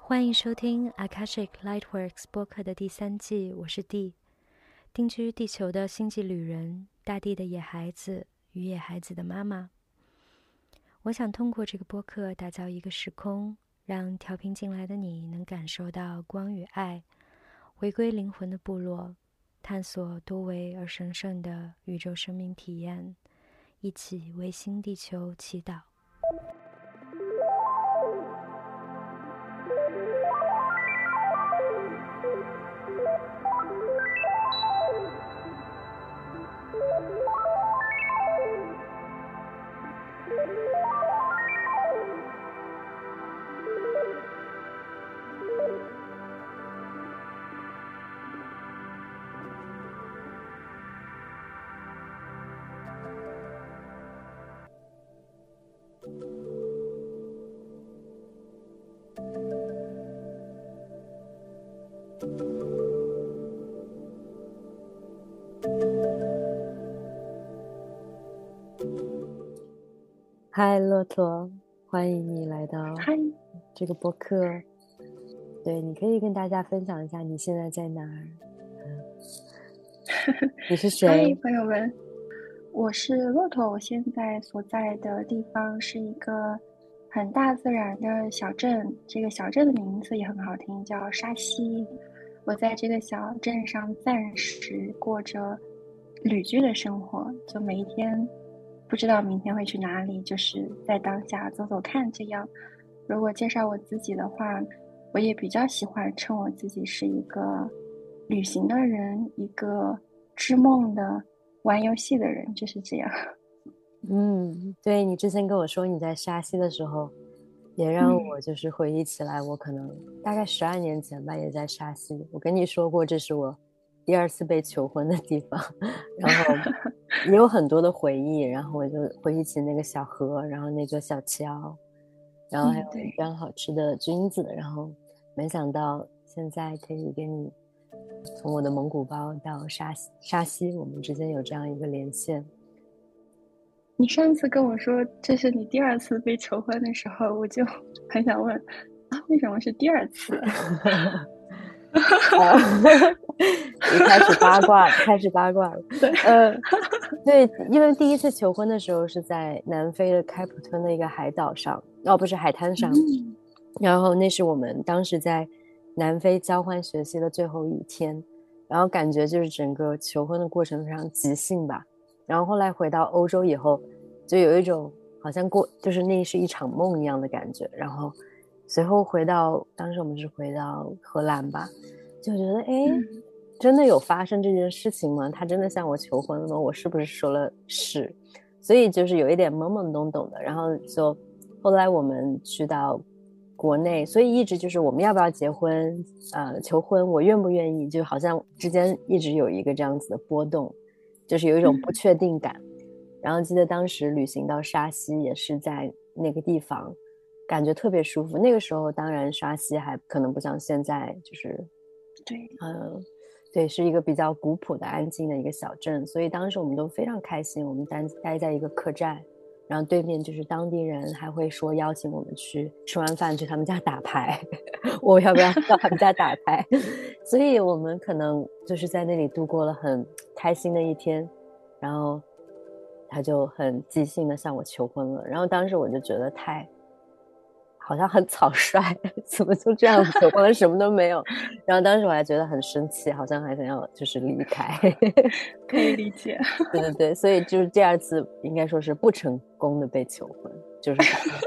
欢迎收听 Akashic Lightworks 播客的第三季，我是 D，定居地球的星际旅人，大地的野孩子与野孩子的妈妈。我想通过这个播客打造一个时空，让调频进来的你能感受到光与爱，回归灵魂的部落，探索多维而神圣的宇宙生命体验，一起为新地球祈祷。嗨，骆驼，欢迎你来到这个播客。对，你可以跟大家分享一下你现在在哪儿？你是谁？欢迎朋友们，我是骆驼。我现在所在的地方是一个很大自然的小镇，这个小镇的名字也很好听，叫沙溪。我在这个小镇上暂时过着旅居的生活，就每一天。不知道明天会去哪里，就是在当下走走看这样。如果介绍我自己的话，我也比较喜欢称我自己是一个旅行的人，一个织梦的、玩游戏的人，就是这样。嗯，对你之前跟我说你在沙溪的时候，也让我就是回忆起来，我可能大概十二年前吧，也在沙溪。我跟你说过，这是我。第二次被求婚的地方，然后 也有很多的回忆，然后我就回忆起那个小河，然后那座小桥，然后还有非常好吃的菌子，然后没想到现在可以跟你从我的蒙古包到沙沙溪，我们之间有这样一个连线。你上次跟我说这是你第二次被求婚的时候，我就 很想问啊，为什么是第二次？一开始八卦，开始八卦了。对，呃，对，因为第一次求婚的时候是在南非的开普敦的一个海岛上，哦，不是海滩上。然后那是我们当时在南非交换学习的最后一天，然后感觉就是整个求婚的过程非常即兴吧。然后后来回到欧洲以后，就有一种好像过就是那是一场梦一样的感觉。然后。随后回到当时我们是回到荷兰吧，就觉得哎，真的有发生这件事情吗？他真的向我求婚了吗？我是不是说了是？所以就是有一点懵懵懂懂的。然后就后来我们去到国内，所以一直就是我们要不要结婚？呃，求婚我愿不愿意？就好像之间一直有一个这样子的波动，就是有一种不确定感。然后记得当时旅行到沙溪也是在那个地方。感觉特别舒服。那个时候，当然沙溪还可能不像现在，就是，对，嗯，对，是一个比较古朴的、安静的一个小镇。所以当时我们都非常开心。我们待待在一个客栈，然后对面就是当地人，还会说邀请我们去吃完饭去他们家打牌。我要不要到他们家打牌？所以我们可能就是在那里度过了很开心的一天。然后他就很即兴的向我求婚了。然后当时我就觉得太。好像很草率，怎么就这样求婚了，什么都没有。然后当时我还觉得很生气，好像还想要就是离开。可以理解。对对对，所以就是第二次应该说是不成功的被求婚，就是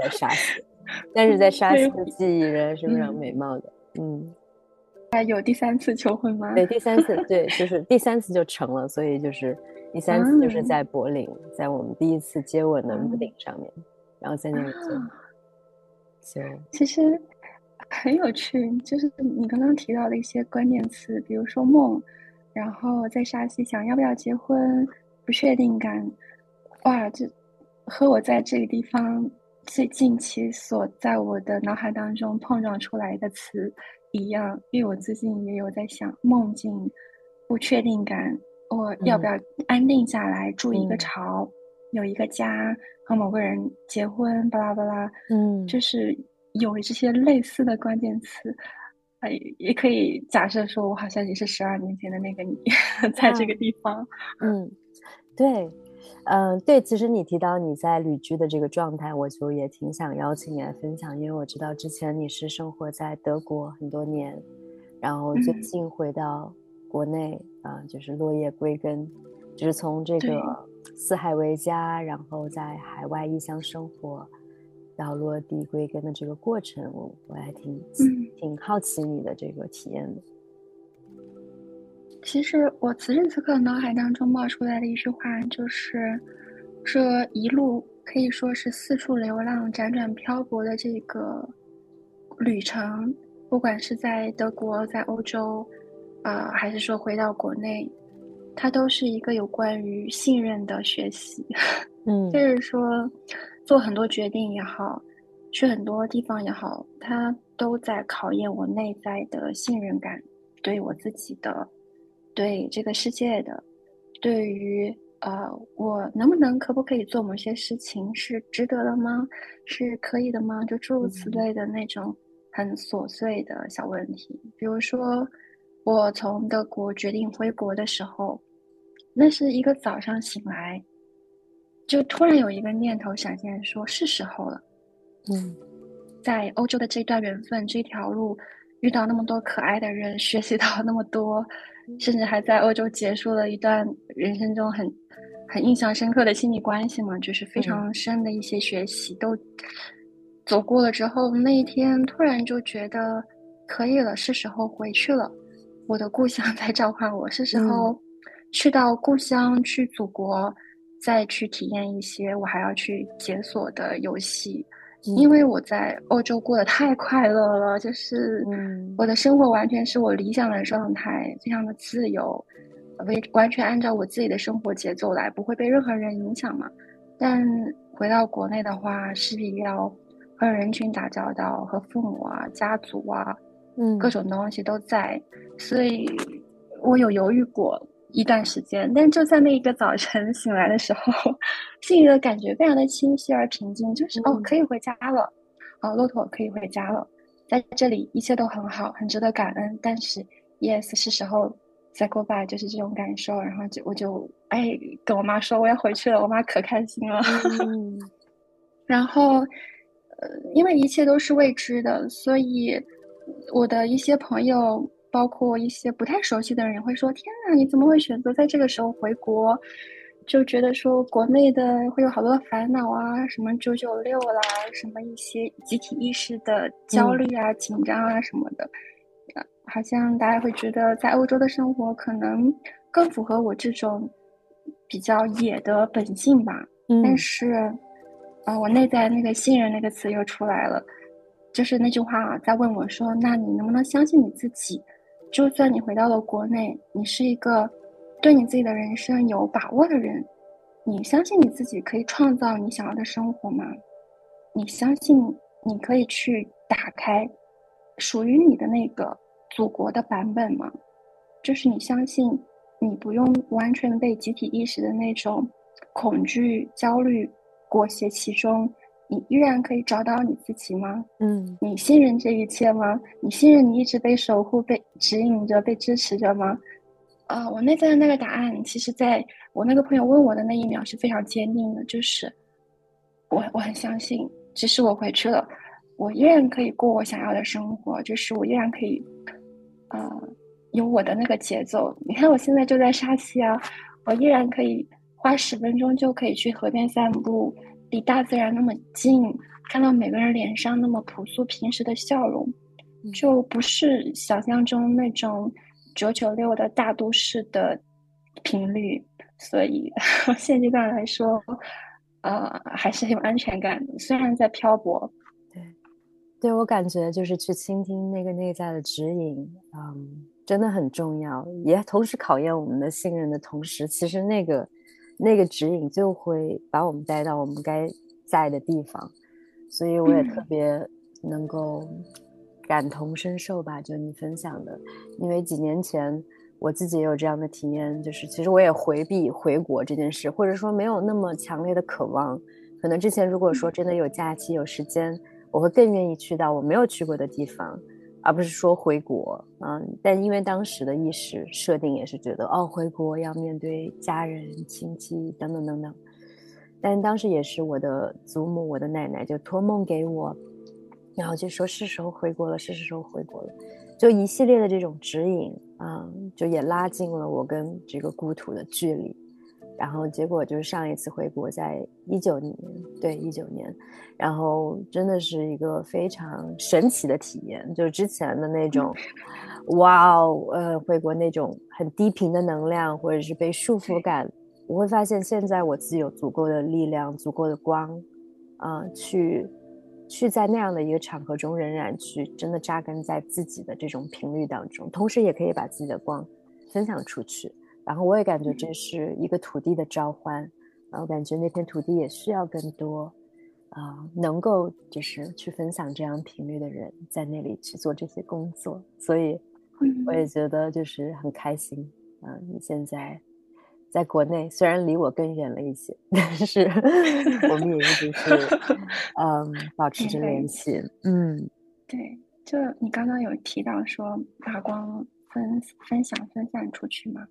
在沙溪。但是在沙溪的记忆仍然是非常美貌的。嗯。还有第三次求婚吗？对，第三次，对，就是第三次就成了，所以就是第三次就是在柏林，在我们第一次接吻的屋顶上面，然后在那里就。其实很有趣，就是你刚刚提到的一些关键词，比如说梦，然后在沙溪想要不要结婚，不确定感，哇，这和我在这个地方最近期所在我的脑海当中碰撞出来的词一样，因为我最近也有在想梦境、不确定感，我要不要安定下来，筑一个巢，有一个家，和某个人结婚，巴拉巴拉，嗯，就是有这些类似的关键词。哎，也可以假设说，我好像也是十二年前的那个你，在这个地方。嗯，对。嗯，对，其实你提到你在旅居的这个状态，我就也挺想邀请你来分享，因为我知道之前你是生活在德国很多年，然后最近回到国内啊，就是落叶归根，就是从这个四海为家，然后在海外异乡生活，到落地归根的这个过程，我我还挺挺好奇你的这个体验的。其实我此时此刻脑海当中冒出来的一句话就是：这一路可以说是四处流浪、辗转漂泊的这个旅程，不管是在德国、在欧洲，啊，还是说回到国内，它都是一个有关于信任的学习。嗯，就是说，做很多决定也好，去很多地方也好，它都在考验我内在的信任感，对我自己的。对这个世界的，对于呃，我能不能、可不可以做某些事情是值得的吗？是可以的吗？就诸如此类的那种很琐碎的小问题。比如说，我从德国决定回国的时候，那是一个早上醒来，就突然有一个念头闪现，说是时候了。嗯，在欧洲的这段缘分、这条路，遇到那么多可爱的人，学习到那么多。甚至还在欧洲结束了一段人生中很很印象深刻的亲密关系嘛，就是非常深的一些学习都走过了之后，那一天突然就觉得可以了，是时候回去了。我的故乡在召唤我，是时候去到故乡，去祖国，再去体验一些我还要去解锁的游戏。因为我在欧洲过得太快乐了，就是我的生活完全是我理想的状态，非常的自由，为完全按照我自己的生活节奏来，不会被任何人影响嘛。但回到国内的话，势必要和人群打交道，和父母啊、家族啊，嗯，各种东西都在，所以我有犹豫过。一段时间，但就在那一个早晨醒来的时候，心里的感觉非常的清晰而平静，就是哦，可以回家了，哦，骆驼可以回家了，在这里一切都很好，很值得感恩。但是，yes，是时候 say goodbye，就是这种感受。然后就我就哎跟我妈说我要回去了，我妈可开心了。然后，呃，因为一切都是未知的，所以我的一些朋友。包括一些不太熟悉的人会说：“天啊，你怎么会选择在这个时候回国？就觉得说国内的会有好多的烦恼啊，什么九九六啦，什么一些集体意识的焦虑啊、紧张啊什么的，好像大家会觉得在欧洲的生活可能更符合我这种比较野的本性吧。但是，啊，我内在那个信任那个词又出来了，就是那句话在问我说：那你能不能相信你自己？”就算你回到了国内，你是一个对你自己的人生有把握的人，你相信你自己可以创造你想要的生活吗？你相信你可以去打开属于你的那个祖国的版本吗？就是你相信你不用完全被集体意识的那种恐惧、焦虑裹挟其中。你依然可以找到你自己吗？嗯，你信任这一切吗？你信任你一直被守护、被指引着、被支持着吗？啊，我内在的那个答案，其实在我那个朋友问我的那一秒是非常坚定的，就是我我很相信，即使我回去了，我依然可以过我想要的生活，就是我依然可以，呃，有我的那个节奏。你看，我现在就在沙溪啊，我依然可以花十分钟就可以去河边散步。离大自然那么近，看到每个人脸上那么朴素平时的笑容，就不是想象中那种九九六的大都市的频率。所以 现阶段来说，呃，还是很有安全感的。虽然在漂泊，对，对我感觉就是去倾听那个内在的指引，嗯，真的很重要，也同时考验我们的信任的同时，其实那个。那个指引就会把我们带到我们该在的地方，所以我也特别能够感同身受吧，就你分享的，因为几年前我自己也有这样的体验，就是其实我也回避回国这件事，或者说没有那么强烈的渴望。可能之前如果说真的有假期有时间，我会更愿意去到我没有去过的地方。而不是说回国，嗯，但因为当时的意识设定也是觉得，哦，回国要面对家人、亲戚等等等等，但当时也是我的祖母、我的奶奶就托梦给我，然后就说是时候回国了，是时候回国了，就一系列的这种指引，啊，就也拉近了我跟这个故土的距离。然后结果就是上一次回国在一九年，对一九年，然后真的是一个非常神奇的体验，就是之前的那种，哇哦，呃，回国那种很低频的能量或者是被束缚感，我会发现现在我自己有足够的力量、足够的光，啊，去去在那样的一个场合中仍然去真的扎根在自己的这种频率当中，同时也可以把自己的光分享出去。然后我也感觉这是一个土地的召唤，然后感觉那片土地也需要更多，啊，能够就是去分享这样频率的人在那里去做这些工作，所以我也觉得就是很开心。啊，你现在在国内，虽然离我更远了一些，但是 我们也一直是嗯保持着联系。嗯，对，就你刚刚有提到说把光分分享分散出去嘛。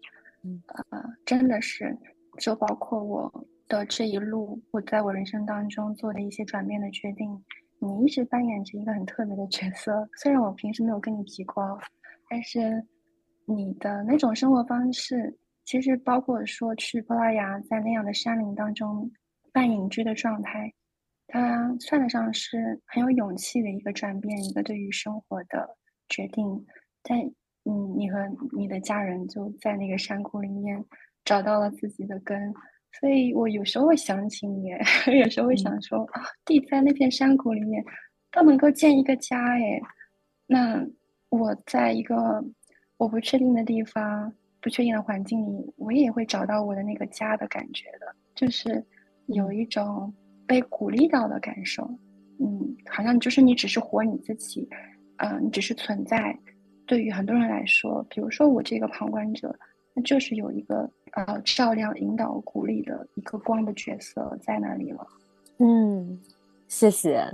呃，真的是，就包括我的这一路，我在我人生当中做的一些转变的决定，你一直扮演着一个很特别的角色。虽然我平时没有跟你提过，但是你的那种生活方式，其实包括说去葡萄牙，在那样的山林当中半隐居的状态，它算得上是很有勇气的一个转变，一个对于生活的决定，在。嗯，你和你的家人就在那个山谷里面找到了自己的根，所以我有时候会想起你，有时候会想说啊，地在那片山谷里面都能够建一个家，哎，那我在一个我不确定的地方、不确定的环境里，我也会找到我的那个家的感觉的，就是有一种被鼓励到的感受。嗯，好像就是你只是活你自己，嗯，你只是存在。对于很多人来说，比如说我这个旁观者，那就是有一个呃照亮、引导、鼓励的一个光的角色在那里了。嗯，谢谢。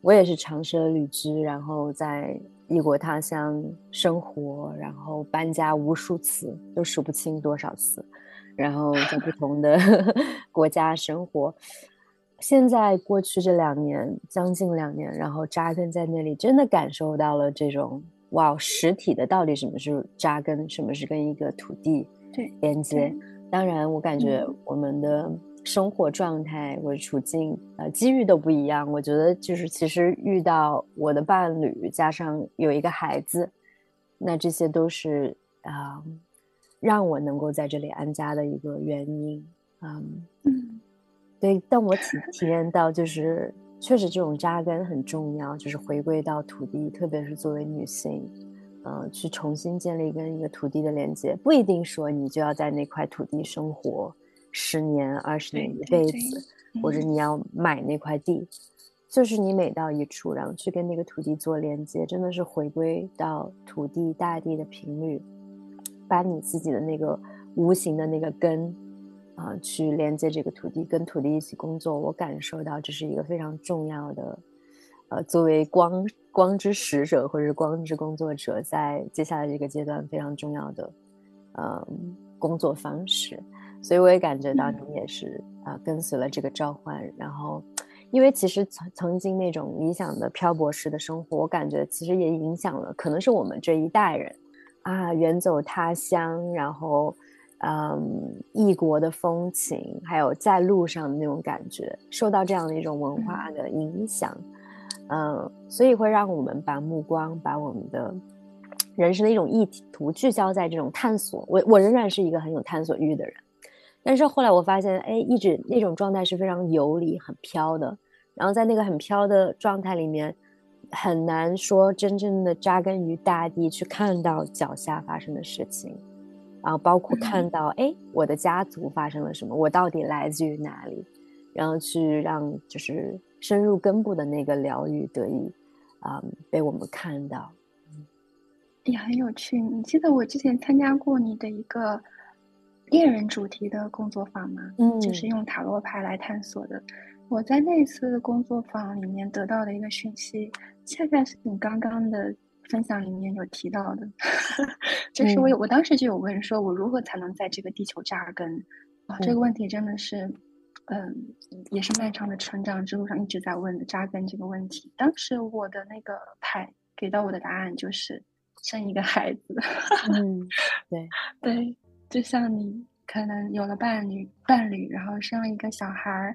我也是长奢旅居，然后在异国他乡生活，然后搬家无数次，都数不清多少次，然后在不同的 国家生活。现在过去这两年，将近两年，然后扎根在那里，真的感受到了这种。哇，实体的到底什么是扎根，什么是跟一个土地对连接？当然，我感觉我们的生活状态或者处境，呃，机遇都不一样。我觉得就是其实遇到我的伴侣，加上有一个孩子，那这些都是啊，让我能够在这里安家的一个原因。嗯嗯，对，但我体体验到就是。确实，这种扎根很重要，就是回归到土地，特别是作为女性，呃，去重新建立跟一个土地的连接。不一定说你就要在那块土地生活十年、二十年、一辈子，或者你要买那块地，就是你每到一处，然后去跟那个土地做连接，真的是回归到土地、大地的频率，把你自己的那个无形的那个根。啊，去连接这个土地，跟土地一起工作，我感受到这是一个非常重要的，呃，作为光光之使者或者是光之工作者，在接下来这个阶段非常重要的，呃，工作方式。所以我也感觉到你也是啊，跟随了这个召唤。然后，因为其实曾曾经那种理想的漂泊式的生活，我感觉其实也影响了，可能是我们这一代人啊，远走他乡，然后。嗯，异国的风情，还有在路上的那种感觉，受到这样的一种文化的影响，嗯，所以会让我们把目光，把我们的人生的一种意图聚焦在这种探索。我我仍然是一个很有探索欲的人，但是后来我发现，哎，一直那种状态是非常游离、很飘的，然后在那个很飘的状态里面，很难说真正的扎根于大地，去看到脚下发生的事情。然后包括看到，哎，我的家族发生了什么，我到底来自于哪里，然后去让就是深入根部的那个疗愈得以啊被我们看到。也很有趣。你记得我之前参加过你的一个恋人主题的工作坊吗？嗯，就是用塔罗牌来探索的。我在那次工作坊里面得到的一个讯息，恰恰是你刚刚的分享里面有提到的，就是我有我当时就有问说，我如何才能在这个地球扎根？啊，这个问题真的是，嗯，也是漫长的成长之路上一直在问的扎根这个问题。当时我的那个牌给到我的答案就是。生一个孩子，嗯，对对，就像你可能有了伴侣，伴侣，然后生了一个小孩儿，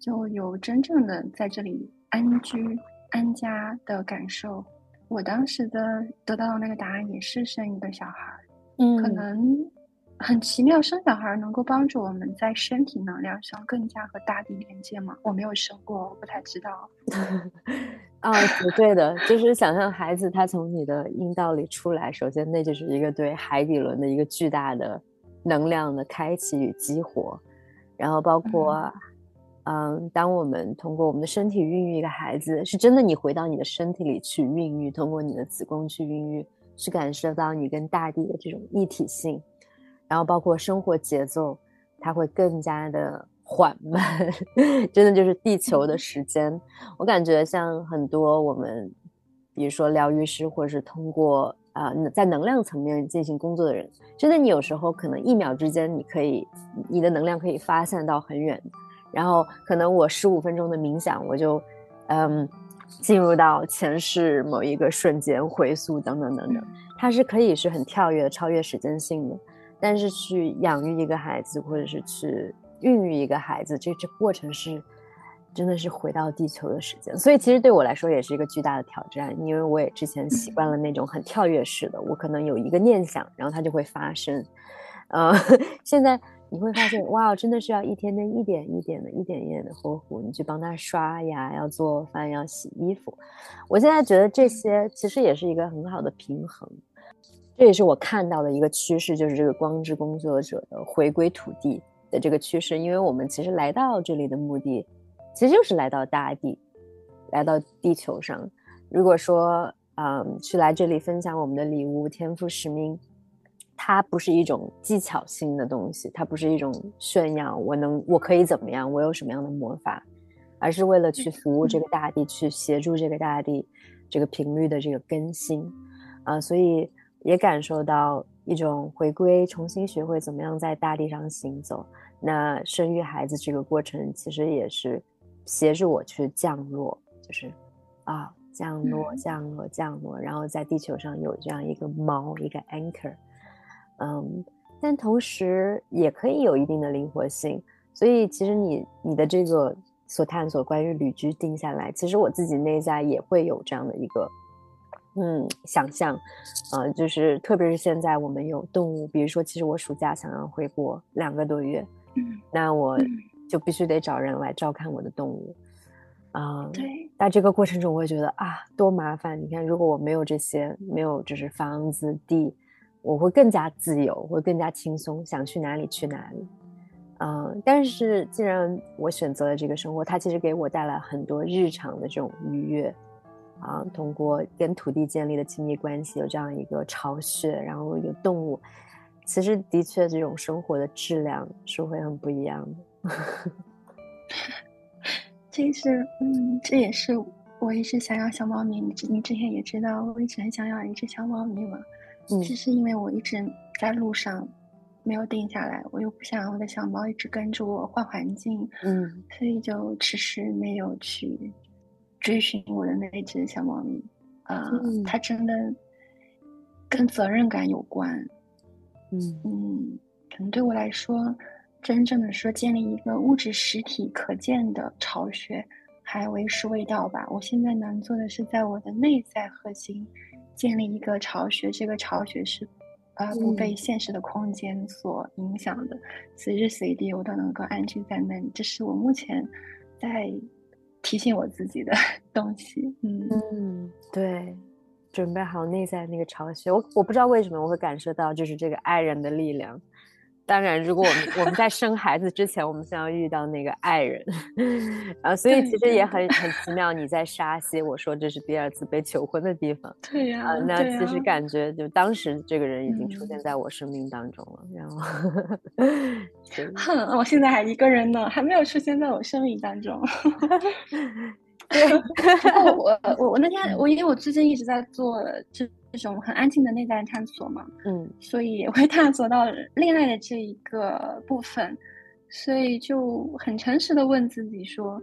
就有真正的在这里安居安家的感受。我当时的得到的那个答案也是生一个小孩，嗯，可能。很奇妙，生小孩能够帮助我们在身体能量上更加和大地连接吗？我没有生过，我不太知道。啊，不对的，就是想象孩子他从你的阴道里出来，首先那就是一个对海底轮的一个巨大的能量的开启与激活，然后包括，嗯，当我们通过我们的身体孕育一个孩子，是真的你回到你的身体里去孕育，通过你的子宫去孕育，去感受到你跟大地的这种一体性。然后包括生活节奏，它会更加的缓慢，真的就是地球的时间。我感觉像很多我们，比如说疗愈师，或者是通过啊在能量层面进行工作的人，真的你有时候可能一秒之间，你可以你的能量可以发散到很远，然后可能我十五分钟的冥想，我就嗯进入到前世某一个瞬间回溯等等等等，它是可以是很跳跃、超越时间性的。但是去养育一个孩子，或者是去孕育一个孩子，这这过程是真的是回到地球的时间，所以其实对我来说也是一个巨大的挑战，因为我也之前习惯了那种很跳跃式的，我可能有一个念想，然后它就会发生。呃，现在你会发现，哇，真的是要一天天一点一点的、一点一点的呵护，你去帮他刷牙，要做饭，要洗衣服。我现在觉得这些其实也是一个很好的平衡。这也是我看到的一个趋势，就是这个光之工作者的回归土地的这个趋势。因为我们其实来到这里的目的，其实就是来到大地，来到地球上。如果说，嗯，去来这里分享我们的礼物、天赋、使命，它不是一种技巧性的东西，它不是一种炫耀，我能，我可以怎么样，我有什么样的魔法，而是为了去服务这个大地，去协助这个大地，这个频率的这个更新，啊，所以。也感受到一种回归，重新学会怎么样在大地上行走。那生育孩子这个过程，其实也是协助我去降落，就是啊，降落，降落，降落，然后在地球上有这样一个锚，一个 anchor。嗯，但同时也可以有一定的灵活性。所以，其实你你的这个所探索关于旅居定下来，其实我自己内在也会有这样的一个。嗯，想象，呃，就是特别是现在我们有动物，比如说，其实我暑假想要回国两个多月，嗯，那我就必须得找人来照看我的动物，啊，对，在这个过程中，我会觉得啊，多麻烦！你看，如果我没有这些，没有就是房子地，我会更加自由，会更加轻松，想去哪里去哪里，嗯，但是既然我选择了这个生活，它其实给我带来很多日常的这种愉悦。啊，通过跟土地建立的亲密关系，有这样一个巢穴，然后有动物，其实的确这种生活的质量是会很不一样的。这是，嗯，这也是我一直想要小猫咪。你你之前也知道，我一直很想要一只小猫咪嘛。嗯，只是因为我一直在路上没有定下来，我又不想我的小猫一直跟着我换环境，嗯，所以就迟迟没有去。追寻我的那只小猫咪，啊，它真的跟责任感有关。嗯嗯，可能对我来说，真正的说建立一个物质实体可见的巢穴，还为时未到吧。我现在能做的是，在我的内在核心建立一个巢穴，这个巢穴是啊不被现实的空间所影响的，随时随地我都能够安居在那里。这是我目前在。提醒我自己的 东西，嗯嗯，对，准备好内在那个巢穴。我我不知道为什么我会感受到，就是这个爱人的力量，当然，如果我们我们在生孩子之前，我们先要遇到那个爱人，啊，所以其实也很很奇妙。你在沙溪，我说这是第二次被求婚的地方，对呀，那其实感觉就当时这个人已经出现在我生命当中了，然后，哼，我现在还一个人呢，还没有出现在我生命当中。我我我那天我因为我最近一直在做这这种很安静的内在探索嘛，嗯，所以也会探索到恋爱的这一个部分，所以就很诚实的问自己说：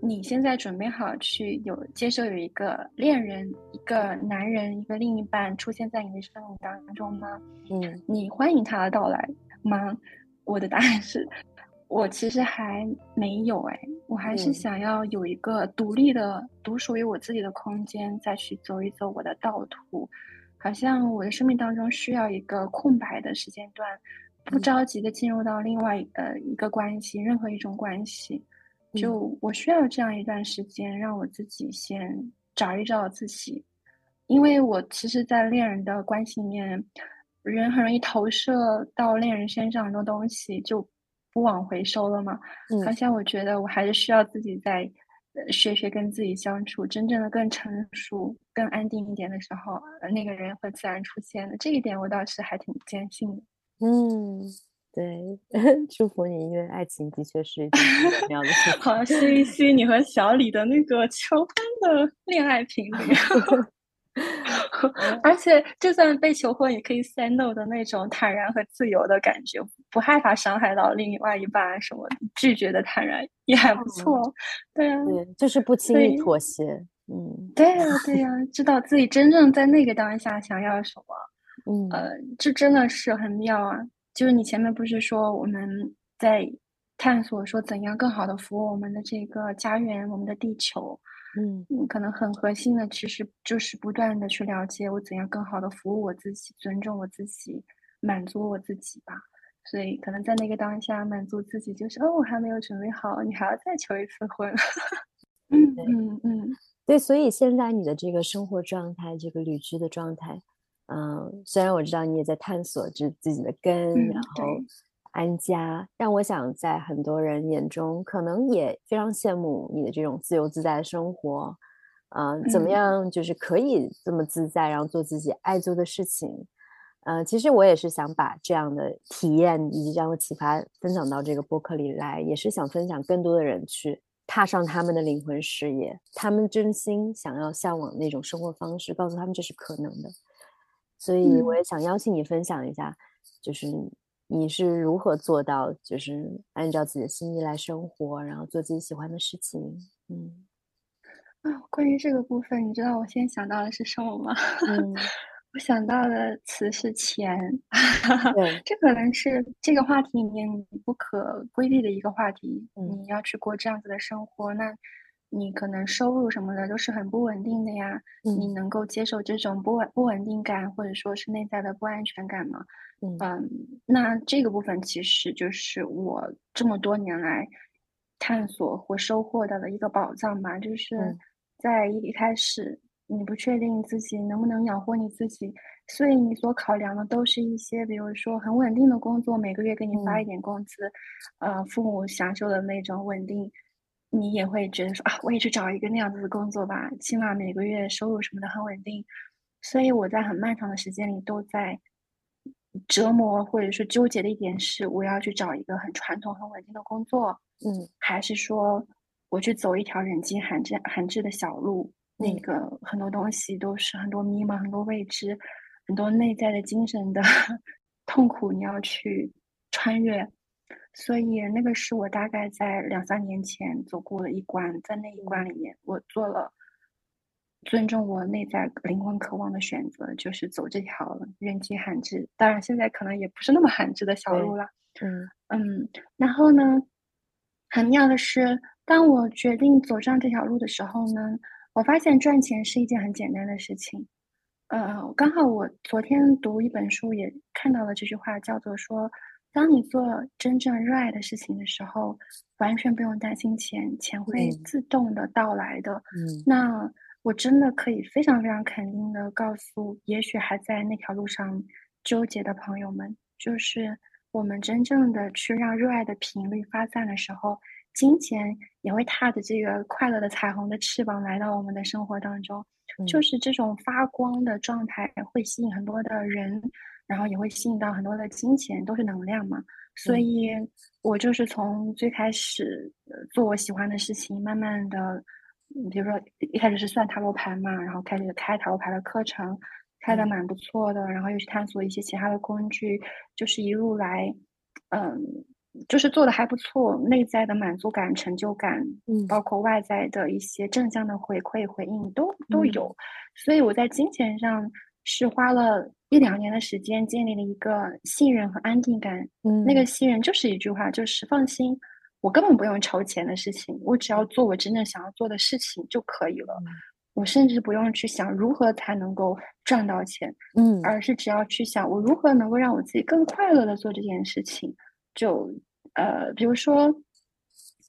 你现在准备好去有接受有一个恋人、一个男人、一个另一半出现在你的生命当中吗？嗯，你欢迎他的到来吗？我的答案是。我其实还没有哎，我还是想要有一个独立的、独属于我自己的空间，再去走一走我的道途。好像我的生命当中需要一个空白的时间段，不着急的进入到另外呃一个关系，任何一种关系。就我需要这样一段时间，让我自己先找一找自己，因为我其实，在恋人的关系里面，人很容易投射到恋人身上很多东西，就。不往回收了嘛。嗯？好像我觉得我还是需要自己在学学跟自己相处，真正的更成熟、更安定一点的时候，那个人会自然出现的。这一点我倒是还挺坚信的。嗯，对，祝福你，因为爱情的确是一件很重要的事 情。好，吸一吸你和小李的那个求婚的恋爱频率。而且，就算被求婚，也可以 say no 的那种坦然和自由的感觉，不害怕伤害到另外一半什么，拒绝的坦然也还不错。对啊，对，就是不轻易妥协。嗯，对呀，对呀，知道自己真正在那个当下想要什么。嗯，呃，这真的是很妙啊！就是你前面不是说我们在探索说怎样更好的服务我们的这个家园，我们的地球。嗯可能很核心的，其实就是不断的去了解我怎样更好的服务我自己，尊重我自己，满足我自己吧。所以可能在那个当下，满足自己就是哦，我还没有准备好，你还要再求一次婚。嗯嗯嗯，对。所以现在你的这个生活状态，这个旅居的状态，嗯，虽然我知道你也在探索自自己的根，然后。安家让我想，在很多人眼中，可能也非常羡慕你的这种自由自在的生活。嗯，怎么样，就是可以这么自在，然后做自己爱做的事情。嗯，其实我也是想把这样的体验以及这样的启发分享到这个播客里来，也是想分享更多的人去踏上他们的灵魂事业，他们真心想要向往那种生活方式，告诉他们这是可能的。所以，我也想邀请你分享一下，就是。你是如何做到，就是按照自己的心意来生活，然后做自己喜欢的事情？嗯，啊，关于这个部分，你知道我先想到的是什么吗？嗯，我想到的词是钱。对，这可能是这个话题里面不可规避的一个话题。你要去过这样子的生活，那你可能收入什么的都是很不稳定的呀。你能够接受这种不稳不稳定感，或者说是内在的不安全感吗？嗯，那这个部分其实就是我这么多年来探索或收获到的一个宝藏吧。就是在一开始，你不确定自己能不能养活你自己，所以你所考量的都是一些，比如说很稳定的工作，每个月给你发一点工资，呃，父母享受的那种稳定，你也会觉得说啊，我也去找一个那样子的工作吧，起码每个月收入什么的很稳定。所以我在很漫长的时间里都在。折磨或者说纠结的一点是，我要去找一个很传统、很稳定的工作，嗯，还是说我去走一条人迹罕至、罕至的小路？那个很多东西都是很多迷茫、很多未知、很多内在的精神的 痛苦，你要去穿越。所以那个是我大概在两三年前走过的一关，在那一关里面，我做了。尊重我内在灵魂渴望的选择，就是走这条人迹罕至，当然现在可能也不是那么罕至的小路了。嗯嗯，然后呢，很妙的是，当我决定走上这条路的时候呢，我发现赚钱是一件很简单的事情。呃，刚好我昨天读一本书也看到了这句话，叫做说，当你做真正热爱的事情的时候，完全不用担心钱，钱会自动的到来的。嗯，那。我真的可以非常非常肯定的告诉，也许还在那条路上纠结的朋友们，就是我们真正的去让热爱的频率发散的时候，金钱也会踏着这个快乐的彩虹的翅膀来到我们的生活当中。就是这种发光的状态会吸引很多的人，然后也会吸引到很多的金钱，都是能量嘛。所以，我就是从最开始做我喜欢的事情，慢慢的，比如说一开始是算塔罗牌嘛，然后开始开塔罗牌的课程。开的蛮不错的，然后又去探索一些其他的工具，就是一路来，嗯，就是做的还不错，内在的满足感、成就感，嗯，包括外在的一些正向的回馈回应都都有，所以我在金钱上是花了一两年的时间建立了一个信任和安定感，嗯，那个信任就是一句话，就是放心，我根本不用筹钱的事情，我只要做我真正想要做的事情就可以了。我甚至不用去想如何才能够赚到钱，嗯，而是只要去想我如何能够让我自己更快乐的做这件事情。就呃，比如说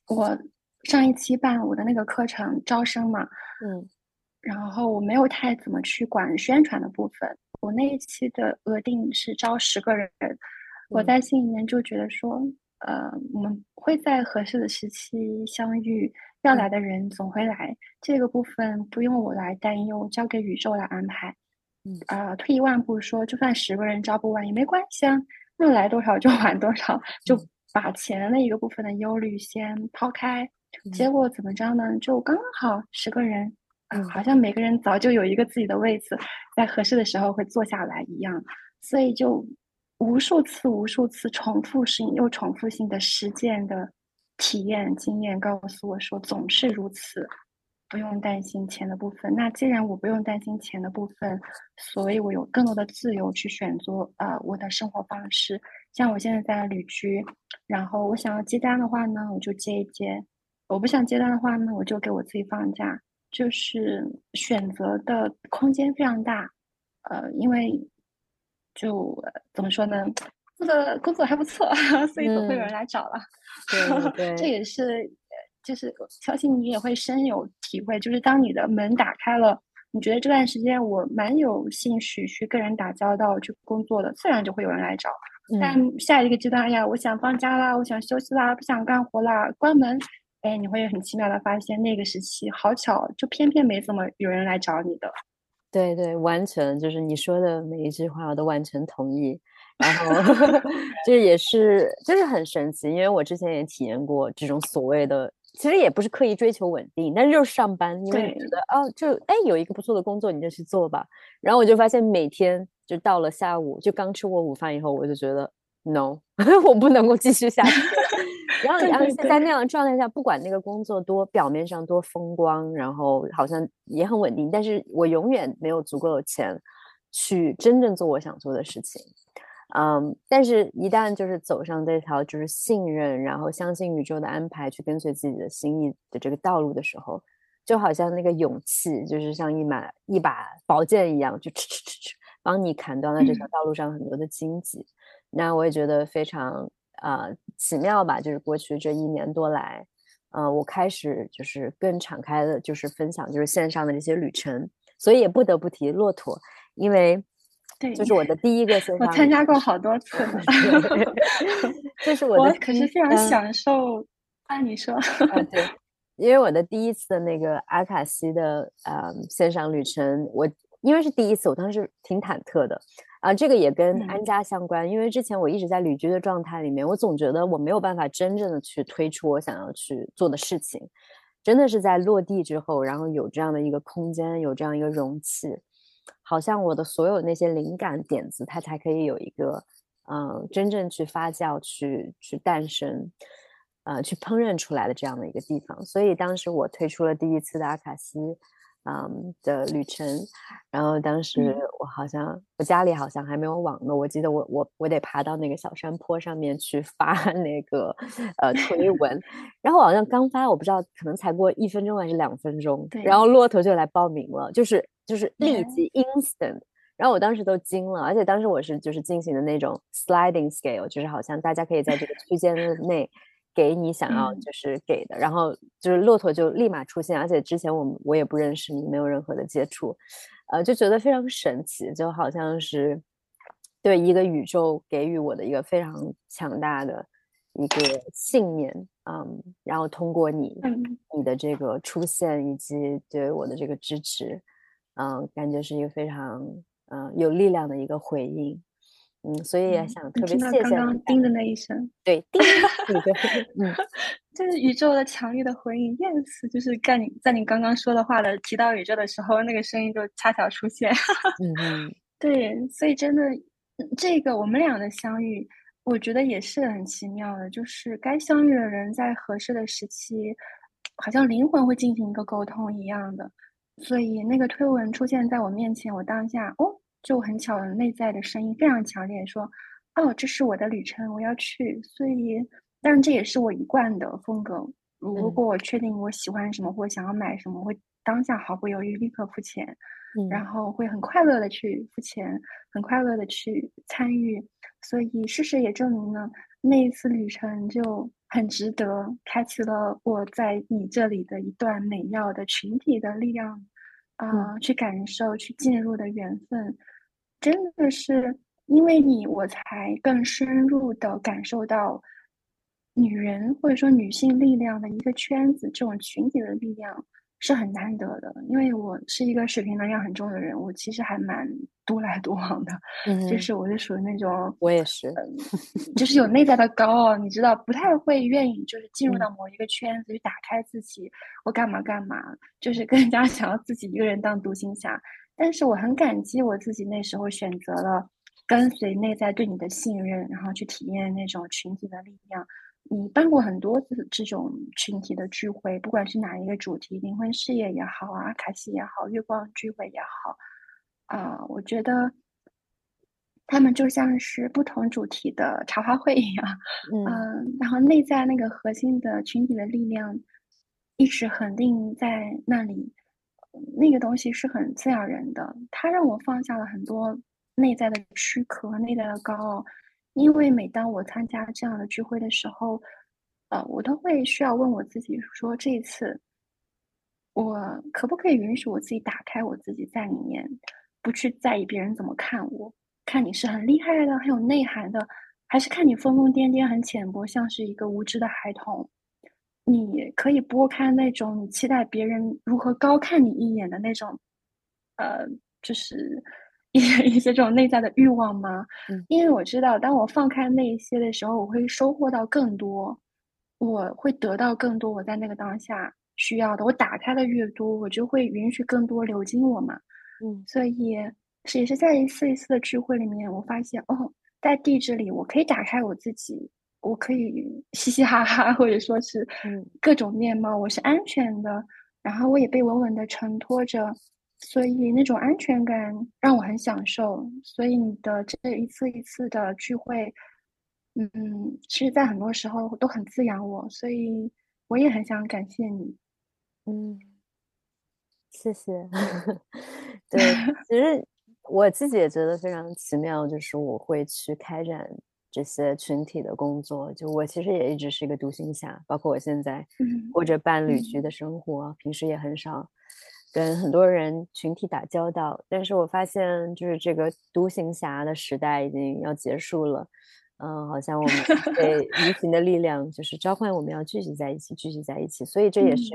我上一期办我的那个课程招生嘛，嗯，然后我没有太怎么去管宣传的部分。我那一期的额定是招十个人，我在心里面就觉得说，呃，我们会在合适的时期相遇。要来的人总会来，这个部分不用我来担忧，交给宇宙来安排。嗯，啊，退一万步说，就算十个人招不完也没关系啊，那来多少就晚多少，就把钱的那一个部分的忧虑先抛开。结果怎么着呢？就刚刚好十个人，嗯，好像每个人早就有一个自己的位子，在合适的时候会坐下来一样。所以就无数次、无数次重复性又重复性的实践的。体验经验告诉我说，总是如此，不用担心钱的部分。那既然我不用担心钱的部分，所以我有更多的自由去选择啊我的生活方式。像我现在在旅居，然后我想要接单的话呢，我就接一接；我不想接单的话呢，我就给我自己放假。就是选择的空间非常大，呃，因为就怎么说呢？做的工作还不错，所以总会有人来找了。对，这也是，就是相信你也会深有体会。就是当你的门打开了，你觉得这段时间我蛮有兴趣去跟人打交道、去工作的，自然就会有人来找。但下一个阶段，哎呀，我想放假啦，我想休息啦，不想干活啦，关门。哎，你会很奇妙的发现，那个时期好巧，就偏偏没怎么有人来找你的。对对，完全就是你说的每一句话，我都完全同意。然后 这也是，就是很神奇，因为我之前也体验过这种所谓的，其实也不是刻意追求稳定，但是就是上班，因为觉得哦，就哎有一个不错的工作，你就去做吧。然后我就发现每天就到了下午，就刚吃过午饭以后，我就觉得 no，我不能够继续下去。然后然后在那样的状态下，不管那个工作多表面上多风光，然后好像也很稳定，但是我永远没有足够的钱去真正做我想做的事情。嗯，但是，一旦就是走上这条就是信任，然后相信宇宙的安排，去跟随自己的心意的这个道路的时候，就好像那个勇气，就是像一把一把宝剑一样，就哧哧哧哧，帮你砍断了这条道路上很多的荆棘。那我也觉得非常啊奇妙吧，就是过去这一年多来，嗯，我开始就是更敞开的，就是分享就是线上的这些旅程，所以也不得不提骆驼，因为。对，就是我的第一个线上。我参加过好多次，这是我的，可是非常享受。啊，你说啊，对，因为我的第一次的那个阿卡西的呃线上旅程，我因为是第一次，我当时挺忐忑的啊。这个也跟安家相关，因为之前我一直在旅居的状态里面，我总觉得我没有办法真正的去推出我想要去做的事情，真的是在落地之后，然后有这样的一个空间，有这样一个容器。好像我的所有那些灵感点子，它才可以有一个，嗯，真正去发酵、去去诞生，呃，去烹饪出来的这样的一个地方。所以当时我推出了第一次的阿卡西，嗯的旅程，然后当时我好像我家里好像还没有网络，我记得我我我得爬到那个小山坡上面去发 那个呃推 文，然后好像刚发，我不知道可能才过一分钟还是两分钟，然后骆驼就来报名了，就是。就是立即 instant，然后我当时都惊了，而且当时我是就是进行的那种 sliding scale，就是好像大家可以在这个区间内给你想要就是给的，然后就是骆驼就立马出现，而且之前我我也不认识你，没有任何的接触，呃，就觉得非常神奇，就好像是对一个宇宙给予我的一个非常强大的一个信念，嗯，然后通过你你的这个出现以及对我的这个支持，嗯，感觉是一个非常嗯有力量的一个回应，嗯，所以也想特别谢谢刚刚叮的那一声，对，叮，对，嗯，就是宇宙的强烈的回应，yes，就是在你在你刚刚说的话的提到宇宙的时候，那个声音就恰巧出现，嗯 嗯，对，所以真的。这个我们俩的相遇，我觉得也是很奇妙的。就是该相遇的人在合适的时期，好像灵魂会进行一个沟通一样的。所以那个推文出现在我面前，我当下哦，就很巧的内在的声音非常强烈，说：“哦，这是我的旅程，我要去。”所以，当然这也是我一贯的风格。如果我确定我喜欢什么或想要买什么，会当下毫不犹豫立刻付钱。然后会很快乐的去付钱，很快乐的去参与，所以事实也证明了那一次旅程就很值得，开启了我在你这里的一段美妙的群体的力量，啊，去感受、去进入的缘分，真的是因为你，我才更深入的感受到女人或者说女性力量的一个圈子，这种群体的力量。是很难得的，因为我是一个水平能量很重的人，我其实还蛮独来独往的，就是我是属于那种，我也是，就是有内在的高傲，你知道，不太会愿意就是进入到某一个圈子去打开自己，我干嘛干嘛，就是更 加想要自己一个人当独行侠。但是我很感激我自己那时候选择了跟随内在对你的信任，然后去体验那种群体的力量。你办过很多次这种群体的聚会，不管是哪一个主题，灵魂事业也好啊，卡西也好，月光聚会也好，啊，我觉得他们就像是不同主题的茶话会一样，嗯，然后内在那个核心的群体的力量一直恒定在那里，那个东西是很滋养人的，它让我放下了很多内在的躯壳、内在的高傲。因为每当我参加这样的聚会的时候，呃，我都会需要问我自己说：这一次，我可不可以允许我自己打开我自己在里面，不去在意别人怎么看我？看你是很厉害的、很有内涵的，还是看你疯疯癫癫、很浅薄，像是一个无知的孩童？你可以拨开那种你期待别人如何高看你一眼的那种，呃，就是。一些一些这种内在的欲望吗？嗯，因为我知道，当我放开那一些的时候，我会收获到更多，我会得到更多我在那个当下需要的。我打开的越多，我就会允许更多流经我嘛。嗯，所以是也是在一次一次的聚会里面，我发现哦，在地质里，我可以打开我自己，我可以嘻嘻哈哈，或者说是各种面貌，我是安全的，然后我也被稳稳的承托着。所以那种安全感让我很享受，所以你的这一次一次的聚会，嗯，其实，在很多时候都很滋养我，所以我也很想感谢你。嗯，谢谢。对，其实我自己也觉得非常奇妙，就是我会去开展这些群体的工作。就我其实也一直是一个独行侠，包括我现在过着伴侣局的生活，平时也很少。跟很多人群体打交道，但是我发现就是这个独行侠的时代已经要结束了，嗯，好像我们被 无形的力量就是召唤我们要聚集在一起，聚集在一起，所以这也是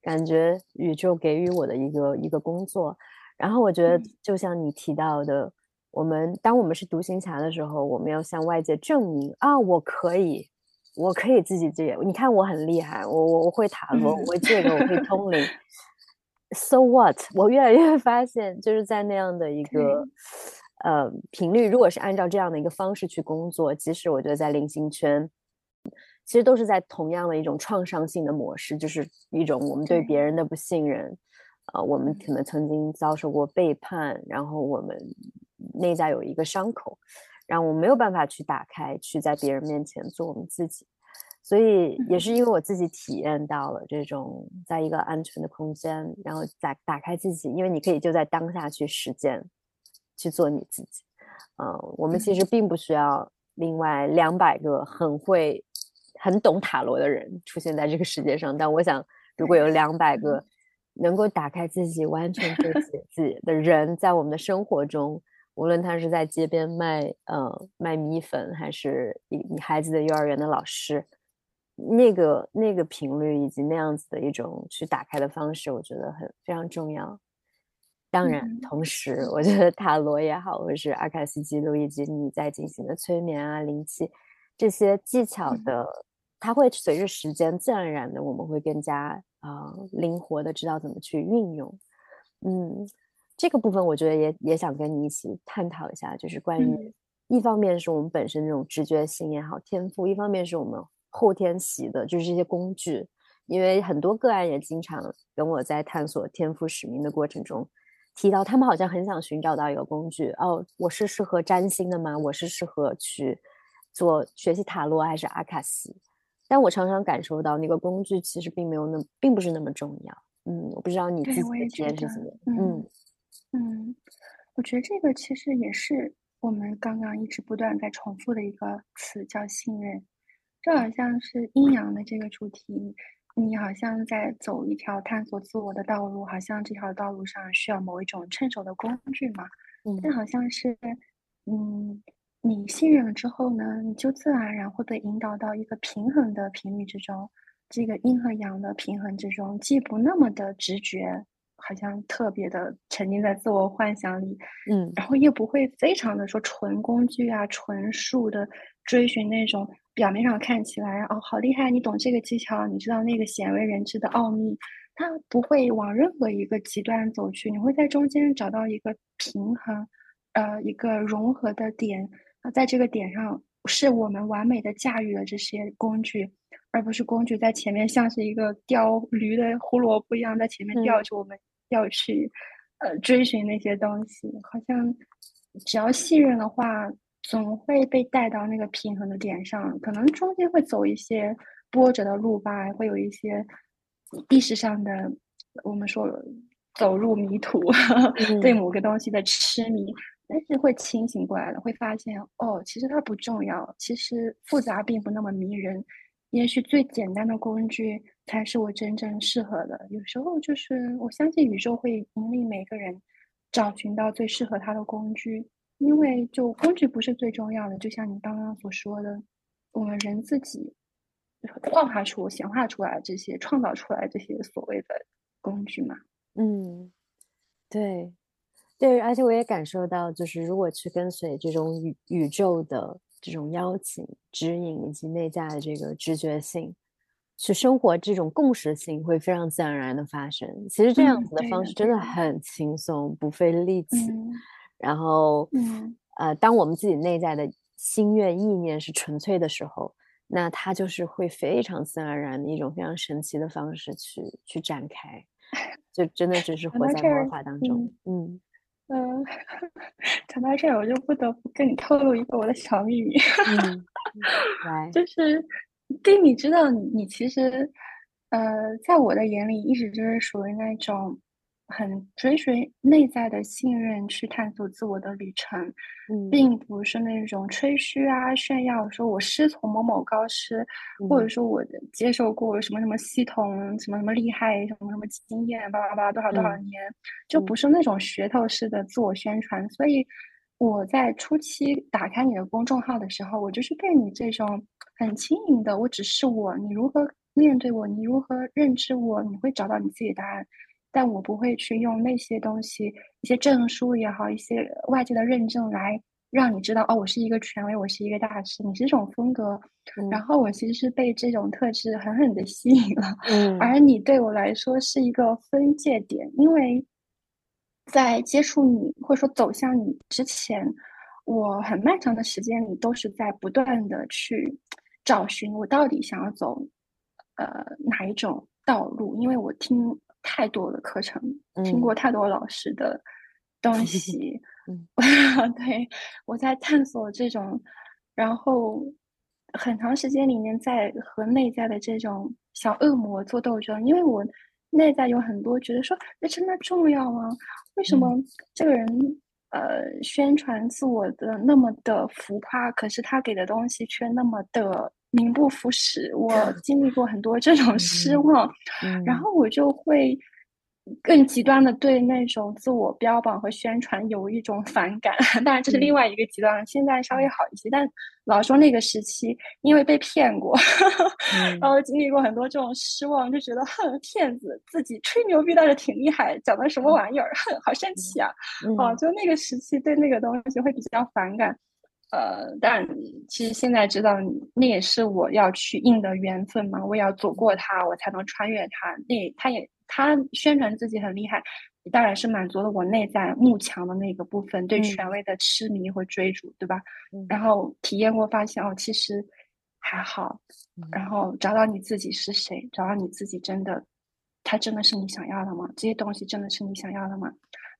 感觉宇宙给予我的一个一个工作。然后我觉得，就像你提到的，我们当我们是独行侠的时候，我们要向外界证明啊，我可以，我可以自己这，你看我很厉害，我我我会塔罗，我会这个，我会通灵。So what？我越来越发现，就是在那样的一个呃频率，如果是按照这样的一个方式去工作，即使我觉得在零星圈，其实都是在同样的一种创伤性的模式，就是一种我们对别人的不信任，呃，我们可能曾经遭受过背叛，然后我们内在有一个伤口，让我没有办法去打开，去在别人面前做我们自己。所以也是因为我自己体验到了这种在一个安全的空间，然后打打开自己，因为你可以就在当下去实践，去做你自己。嗯，我们其实并不需要另外两百个很会、很懂塔罗的人出现在这个世界上，但我想，如果有两百个能够打开自己、完全做自己的人在我们的生活中，无论他是在街边卖呃卖米粉，还是你你孩子的幼儿园的老师，那个那个频率以及那样子的一种去打开的方式，我觉得很非常重要。当然，同时我觉得塔罗也好，或者是阿卡西记录，以及你在进行的催眠啊、灵气这些技巧的，它会随着时间自然而然的，我们会更加啊灵活的知道怎么去运用。嗯，这个部分我觉得也也想跟你一起探讨一下，就是关于一方面是我们本身这种直觉性也好、天赋，一方面是我们后天习的，就是这些工具。因为很多个案也经常跟我在探索天赋使命的过程中。提到他们好像很想寻找到一个工具哦，我是适合占星的吗？我是适合去做学习塔罗还是阿卡西？但我常常感受到那个工具其实并没有那，并不是那么重要。嗯，我不知道你自己的体验是怎么样。嗯嗯，我觉得这个其实也是我们刚刚一直不断在重复的一个词，叫信任。这好像是阴阳的这个主题。你好像在走一条探索自我的道路，好像这条道路上需要某一种趁手的工具嘛？嗯，但好像是，嗯，你信任了之后呢，你就自然而然会被引导到一个平衡的频率之中，这个阴和阳的平衡之中，既不那么的直觉，好像特别的沉浸在自我幻想里，嗯，然后又不会非常的说纯工具啊、纯术的追寻那种。表面上看起来哦，好厉害！你懂这个技巧，你知道那个鲜为人知的奥秘，它不会往任何一个极端走去，你会在中间找到一个平衡，呃，一个融合的点啊，在这个点上，是我们完美的驾驭了这些工具，而不是工具在前面像是一个叼驴的胡萝卜一样在前面吊着我们要去，呃，追寻那些东西。好像只要信任的话。总会被带到那个平衡的点上，可能中间会走一些波折的路吧，会有一些意识上的，我们说走入迷途，对某个东西的痴迷，但是会清醒过来了，会发现哦，其实它不重要，其实复杂并不那么迷人，也许最简单的工具才是我真正适合的。有时候就是我相信宇宙会引领每个人找寻到最适合他的工具。因为就工具不是最重要的，就像你刚刚所说的，我们人自己幻化出、显化出来这些、创造出来这些所谓的工具嘛。嗯，对，对，而且我也感受到，就是如果去跟随这种宇宇宙的这种邀请、指引以及内在的这个直觉性，去生活，这种共识性会非常自然而然的发生。其实这样子的方式真的很轻松，不费力气。然后，嗯，呃，当我们自己内在的心愿、意念是纯粹的时候，那它就是会非常自然而然的一种非常神奇的方式去去展开，就真的只是活在魔法当中。嗯嗯，讲到这儿，我就不得不跟你透露一个我的小秘密。嗯，来，就是丁，你知道，你你其实，呃，在我的眼里，一直就是属于那种。很追随内在的信任去探索自我的旅程，并不是那种吹嘘啊、炫耀，说我师从某某高师，或者说我接受过什么什么系统、什么什么厉害、什么什么经验，巴拉巴拉多少多少年，就不是那种噱头式的自我宣传。所以我在初期打开你的公众号的时候，我就是被你这种很轻盈的“我只是我”，你如何面对我，你如何认知我，你会找到你自己的答案。但我不会去用那些东西，一些证书也好，一些外界的认证来让你知道哦，我是一个权威，我是一个大师。你是这种风格，然后我其实是被这种特质狠狠的吸引了。嗯，而你对我来说是一个分界点，因为在接触你或者说走向你之前，我很漫长的时间里都是在不断的去找寻我到底想要走呃哪一种道路，因为我听。太多的课程，听过太多老师的东西，嗯。对我在探索这种，然后很长时间里面在和内在的这种小恶魔做斗争，因为我内在有很多觉得说，那真的重要吗？为什么这个人呃宣传自我的那么的浮夸，可是他给的东西却那么的。名不副实，我 经历过很多这种 失望，然后我就会更极端的对那种自我标榜和宣传有一种反感。当然，这是另外一个极端。现在稍微好一些，但老说那个时期，因为被骗过，然后经历过很多这种失望，就觉得哼，骗子自己吹牛逼倒是挺厉害，讲的什么玩意儿，哼，好生气啊！哦，就那个时期对那个东西会比较反感。呃，但其实现在知道，那也是我要去应的缘分嘛。我也要走过它，我才能穿越它。那它也他宣传自己很厉害，当然是满足了我内在慕强的那个部分，对权威的痴迷和追逐，对吧？然后体验过，发现哦，其实还好。然后找到你自己是谁，找到你自己真的，他真的是你想要的吗？这些东西真的是你想要的吗？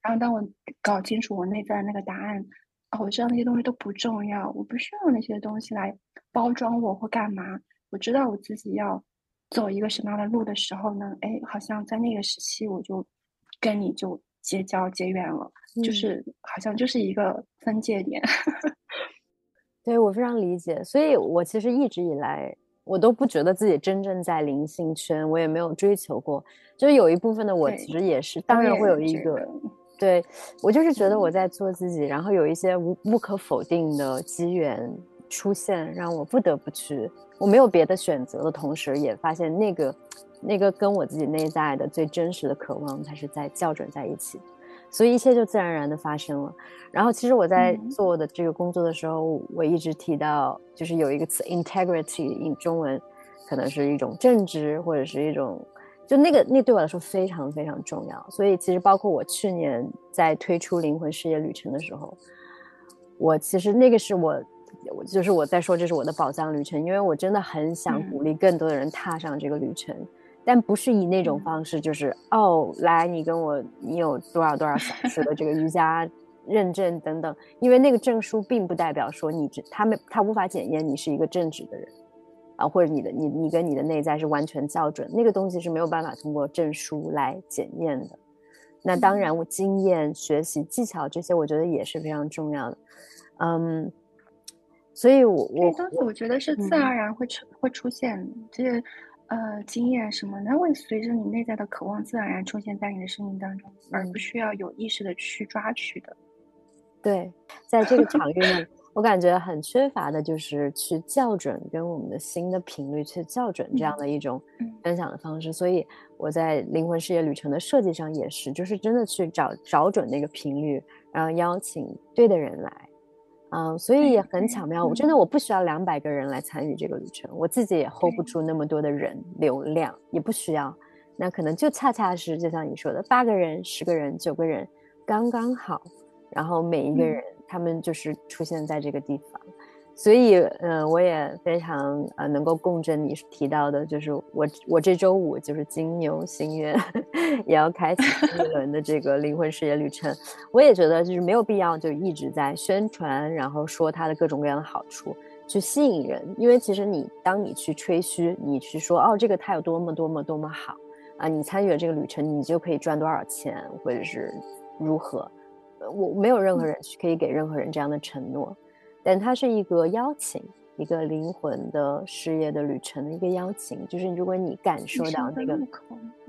然后当我搞清楚我内在的那个答案。哦，我知道那些东西都不重要，我不需要那些东西来包装我或干嘛。我知道我自己要走一个什么样的路的时候呢？哎，好像在那个时期，我就跟你就结交结缘了，就是好像就是一个分界点。对我非常理解，所以我其实一直以来我都不觉得自己真正在灵性圈，我也没有追求过。就是有一部分的我其实也是，当然会有一个。对我就是觉得我在做自己，然后有一些无不可否定的机缘出现，让我不得不去。我没有别的选择的同时，也发现那个那个跟我自己内在的最真实的渴望，它是在校准在一起，所以一切就自然而然的发生了。然后其实我在做的这个工作的时候，我一直提到，就是有一个词 integrity，中文可能是一种正直或者是一种。就那个，那对我来说非常非常重要。所以其实包括我去年在推出灵魂事业旅程的时候，我其实那个是我，就是我在说这是我的宝藏旅程，因为我真的很想鼓励更多的人踏上这个旅程，但不是以那种方式，就是哦，来你跟我，你有多少多少小时的这个瑜伽认证等等，因为那个证书并不代表说你这他们他无法检验你是一个正直的人。啊，或者你的你你跟你的内在是完全校准，那个东西是没有办法通过证书来检验的。那当然，我经验、学习、技巧这些，我觉得也是非常重要的。嗯，所以我我东西我觉得是自然而然会出会出现这些呃经验什么，它会随着你内在的渴望自然而然出现在你的生命当中，而不需要有意识的去抓取的。对，在这个 场域呢。我感觉很缺乏的就是去校准跟我们的新的频率去校准这样的一种分享的方式，所以我在灵魂事业旅程的设计上也是，就是真的去找找准那个频率，然后邀请对的人来，嗯，所以也很巧妙。我真的我不需要两百个人来参与这个旅程，我自己也 hold 不住那么多的人流量，也不需要，那可能就恰恰是就像你说的，八个人、十个人、九个人刚刚好，然后每一个人。他们就是出现在这个地方，所以，嗯，我也非常呃能够共振你提到的，就是我我这周五就是金牛星月 也要开启新一 轮的这个灵魂事业旅程，我也觉得就是没有必要就一直在宣传，然后说它的各种各样的好处去吸引人，因为其实你当你去吹嘘，你去说哦这个它有多么多么多么好啊，你参与了这个旅程，你就可以赚多少钱，或者是如何。我没有任何人可以给任何人这样的承诺，但它是一个邀请，一个灵魂的事业的旅程的一个邀请。就是如果你感受到那个，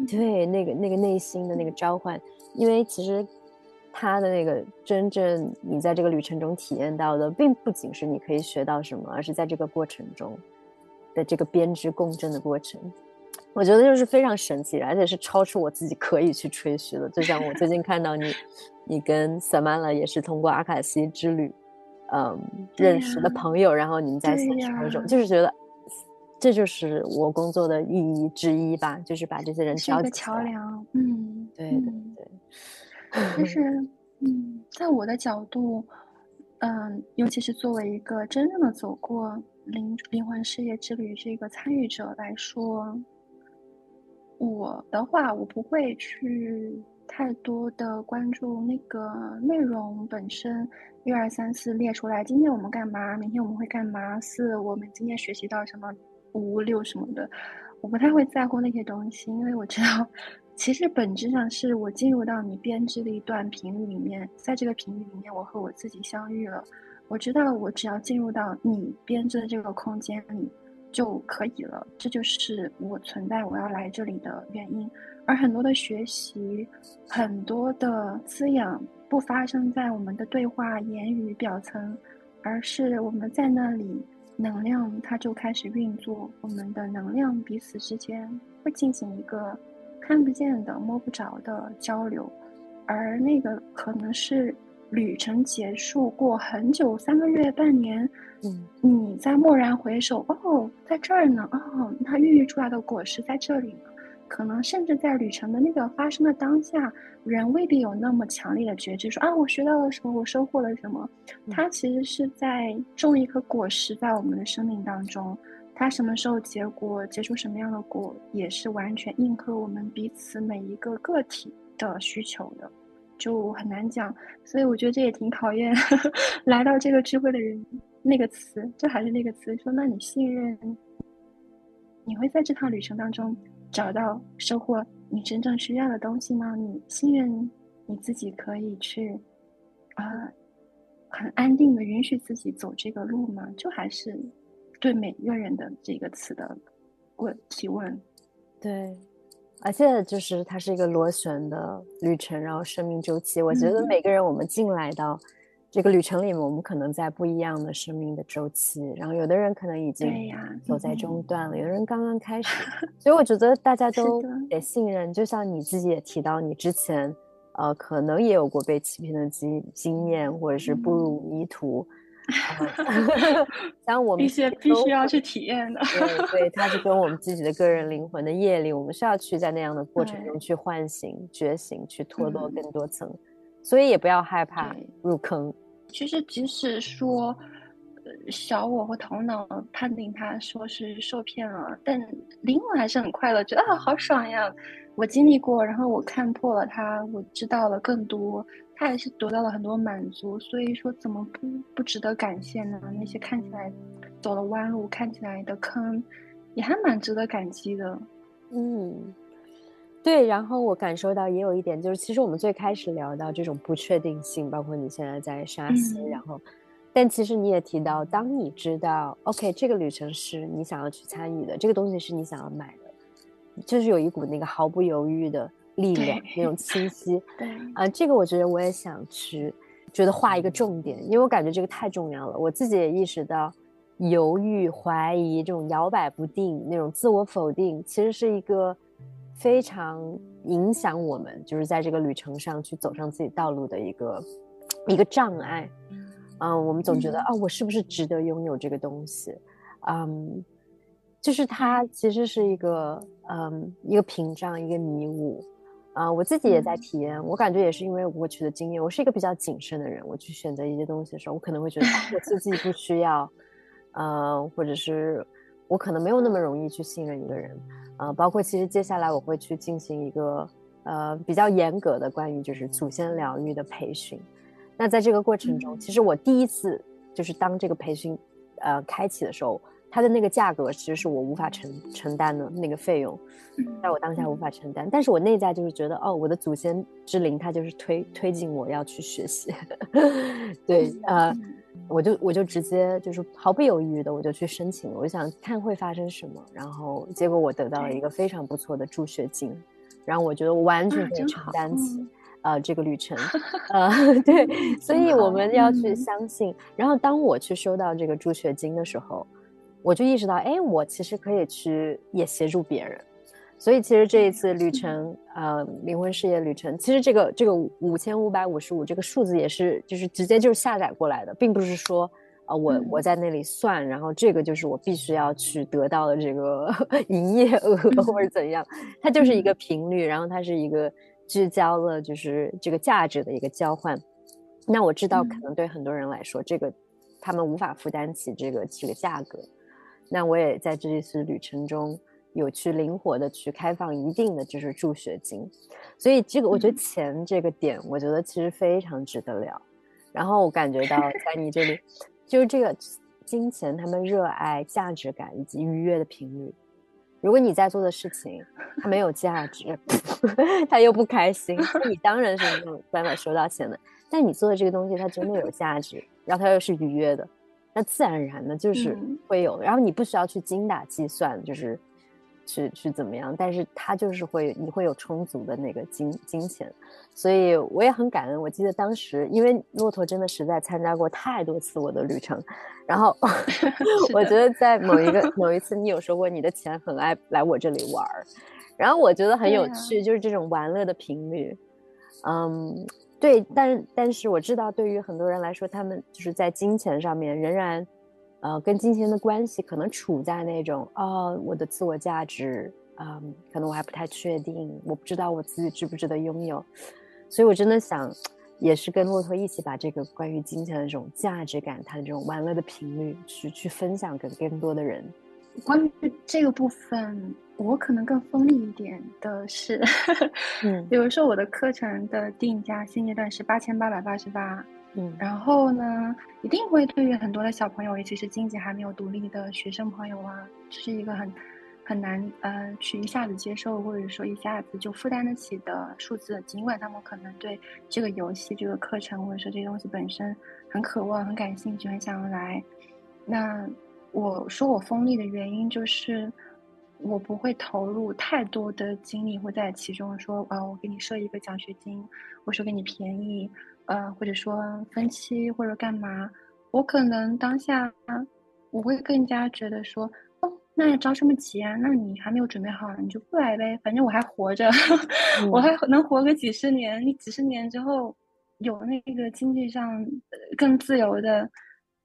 对那个那个内心的那个召唤，因为其实他的那个真正你在这个旅程中体验到的，并不仅是你可以学到什么，而是在这个过程中的这个编织共振的过程。我觉得就是非常神奇，而且是超出我自己可以去吹嘘的。就像我最近看到你，你跟 Samala 也是通过阿卡西之旅，嗯，认识的朋友，然后你们在线上那种，就是觉得这就是我工作的意义之一吧，就是把这些人是一个桥梁。嗯，对对对。就是，嗯，在我的角度，嗯，尤其是作为一个真正的走过灵灵魂事业之旅这个参与者来说。我的话，我不会去太多的关注那个内容本身，一二三四列出来，今天我们干嘛？明天我们会干嘛？四，我们今天学习到什么？五六什么的，我不太会在乎那些东西，因为我知道，其实本质上是我进入到你编织的一段频率里面，在这个频率里面，我和我自己相遇了。我知道，我只要进入到你编织的这个空间里。就可以了，这就是我存在，我要来这里的原因。而很多的学习，很多的滋养，不发生在我们的对话言语表层，而是我们在那里，能量它就开始运作，我们的能量彼此之间会进行一个看不见的、摸不着的交流，而那个可能是。旅程结束过很久，三个月、半年，嗯，你在蓦然回首，哦，在这儿呢，哦，它孕育出来的果实在这里呢。可能甚至在旅程的那个发生的当下，人未必有那么强烈的觉知，说啊，我学到了什么，我收获了什么。它其实是在种一颗果实在我们的生命当中，它什么时候结果，结出什么样的果，也是完全应和我们彼此每一个个体的需求的。就很难讲，所以我觉得这也挺考验 来到这个智慧的人。那个词，就还是那个词，说那你信任，你会在这趟旅程当中找到收获你真正需要的东西吗？你信任你自己可以去啊，很安定的允许自己走这个路吗？就还是对每一个人的这个词的问提问，对。而且就是它是一个螺旋的旅程，然后生命周期。我觉得每个人我们进来到这个旅程里面，我们可能在不一样的生命的周期。然后有的人可能已经走在中段了，有的人刚刚开始。所以我觉得大家都得信任。就像你自己也提到，你之前呃可能也有过被欺骗的经经验，或者是步入迷途。像我们一些必须要去体验的，对对，它是跟我们自己的个人灵魂的业力，我们是要去在那样的过程中去唤醒、觉醒、去脱落更多层，所以也不要害怕入坑。其实，即使说小我和头脑判定他说是受骗了，但灵魂还是很快乐，觉得啊好爽呀！我经历过，然后我看破了他，我知道了更多。他也是得到了很多满足，所以说怎么不不值得感谢呢？那些看起来走了弯路、看起来的坑，也还蛮值得感激的。嗯，对。然后我感受到也有一点，就是其实我们最开始聊到这种不确定性，包括你现在在沙溪，然后，但其实你也提到，当你知道 OK 这个旅程是你想要去参与的，这个东西是你想要买的，就是有一股那个毫不犹豫的。力量那种清晰，对啊，这个我觉得我也想去，觉得画一个重点，因为我感觉这个太重要了。我自己也意识到，犹豫、怀疑这种摇摆不定、那种自我否定，其实是一个非常影响我们，就是在这个旅程上去走上自己道路的一个一个障碍。嗯，我们总觉得啊，我是不是值得拥有这个东西？嗯，就是它其实是一个嗯一个屏障，一个迷雾。啊，我自己也在体验，我感觉也是因为过去的经验，我是一个比较谨慎的人，我去选择一些东西的时候，我可能会觉得我自己不需要，呃，或者是我可能没有那么容易去信任一个人，呃，包括其实接下来我会去进行一个呃比较严格的关于就是祖先疗愈的培训，那在这个过程中，其实我第一次就是当这个培训呃开启的时候。它的那个价格其实是我无法承承担的那个费用，在我当下无法承担。但是我内在就是觉得，哦，我的祖先之灵，它就是推推进我要去学习。对，呃，我就我就直接就是毫不犹豫的我就去申请了。我想看会发生什么，然后结果我得到了一个非常不错的助学金，然后我觉得我完全可以承担起呃这个旅程。呃，对，所以我们要去相信。然后当我去收到这个助学金的时候。我就意识到，哎，我其实可以去也协助别人，所以其实这一次旅程，呃，灵魂事业旅程，其实这个这个五千五百五十五这个数字也是就是直接就是下载过来的，并不是说，呃，我我在那里算，然后这个就是我必须要去得到的这个 营业额或者怎样，它就是一个频率，然后它是一个聚焦了就是这个价值的一个交换。那我知道，可能对很多人来说，这个他们无法负担起这个这个价格。那我也在这一次旅程中有去灵活的去开放一定的就是助学金，所以这个我觉得钱这个点，我觉得其实非常值得聊。然后我感觉到在你这里，就是这个金钱，他们热爱价值感以及愉悦的频率。如果你在做的事情它没有价值，他又不开心，那你当然是没有办法收到钱的。但你做的这个东西它真的有价值，然后它又是愉悦的。那自然而然的就是会有，然后你不需要去精打细算，就是去去怎么样，但是他就是会你会有充足的那个金金钱，所以我也很感恩。我记得当时因为骆驼真的实在参加过太多次我的旅程，然后 我觉得在某一个某一次你有说过你的钱很爱来我这里玩儿，然后我觉得很有趣，就是这种玩乐的频率，嗯。对，但但是我知道，对于很多人来说，他们就是在金钱上面仍然，呃，跟金钱的关系可能处在那种，哦，我的自我价值，嗯，可能我还不太确定，我不知道我自己值不值得拥有，所以我真的想，也是跟骆驼一起把这个关于金钱的这种价值感，它的这种玩乐的频率，去去分享给更多的人。关于这个部分，我可能更锋利一点的是，嗯，比如说我的课程的定价现阶段是八千八百八十八，嗯，然后呢，一定会对于很多的小朋友，尤其是经济还没有独立的学生朋友啊，这是一个很很难呃去一下子接受，或者说一下子就负担得起的数字。尽管他们可能对这个游戏、这个课程或者说这些东西本身很渴望、很感兴趣、很想要来，那。我说我锋利的原因就是，我不会投入太多的精力会在其中。说啊，我给你设一个奖学金，我说给你便宜，呃，或者说分期或者干嘛，我可能当下我会更加觉得说，哦，那着什么急啊？那你还没有准备好，你就不来呗，反正我还活着，我还能活个几十年。你几十年之后有那个经济上更自由的。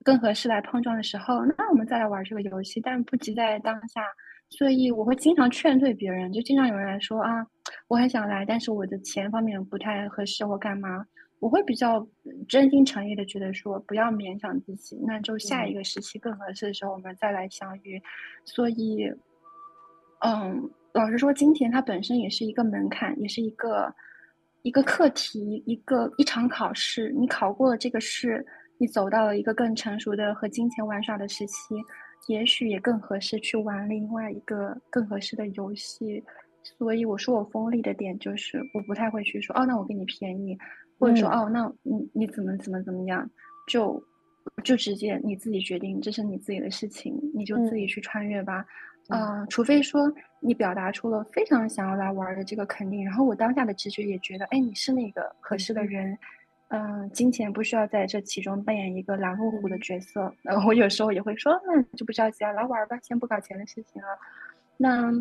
更合适来碰撞的时候，那我们再来玩这个游戏，但不急在当下。所以我会经常劝退别人，就经常有人来说啊，我很想来，但是我的钱方面不太合适，或干嘛。我会比较真心诚意的觉得说，不要勉强自己，那就下一个时期更合适的时候，我们再来相遇。所以，嗯，老实说，金钱它本身也是一个门槛，也是一个一个课题，一个一场考试。你考过了这个试。你走到了一个更成熟的和金钱玩耍的时期，也许也更合适去玩另外一个更合适的游戏。所以我说我锋利的点就是，我不太会去说哦，那我给你便宜，或者说哦，那你你怎么怎么怎么样，就就直接你自己决定，这是你自己的事情，你就自己去穿越吧。啊，除非说你表达出了非常想要来玩的这个肯定，然后我当下的直觉也觉得，哎，你是那个合适的人。嗯，金钱不需要在这其中扮演一个拦路虎的角色。呃，我有时候也会说，那就不着急啊，来玩吧，先不搞钱的事情啊。那，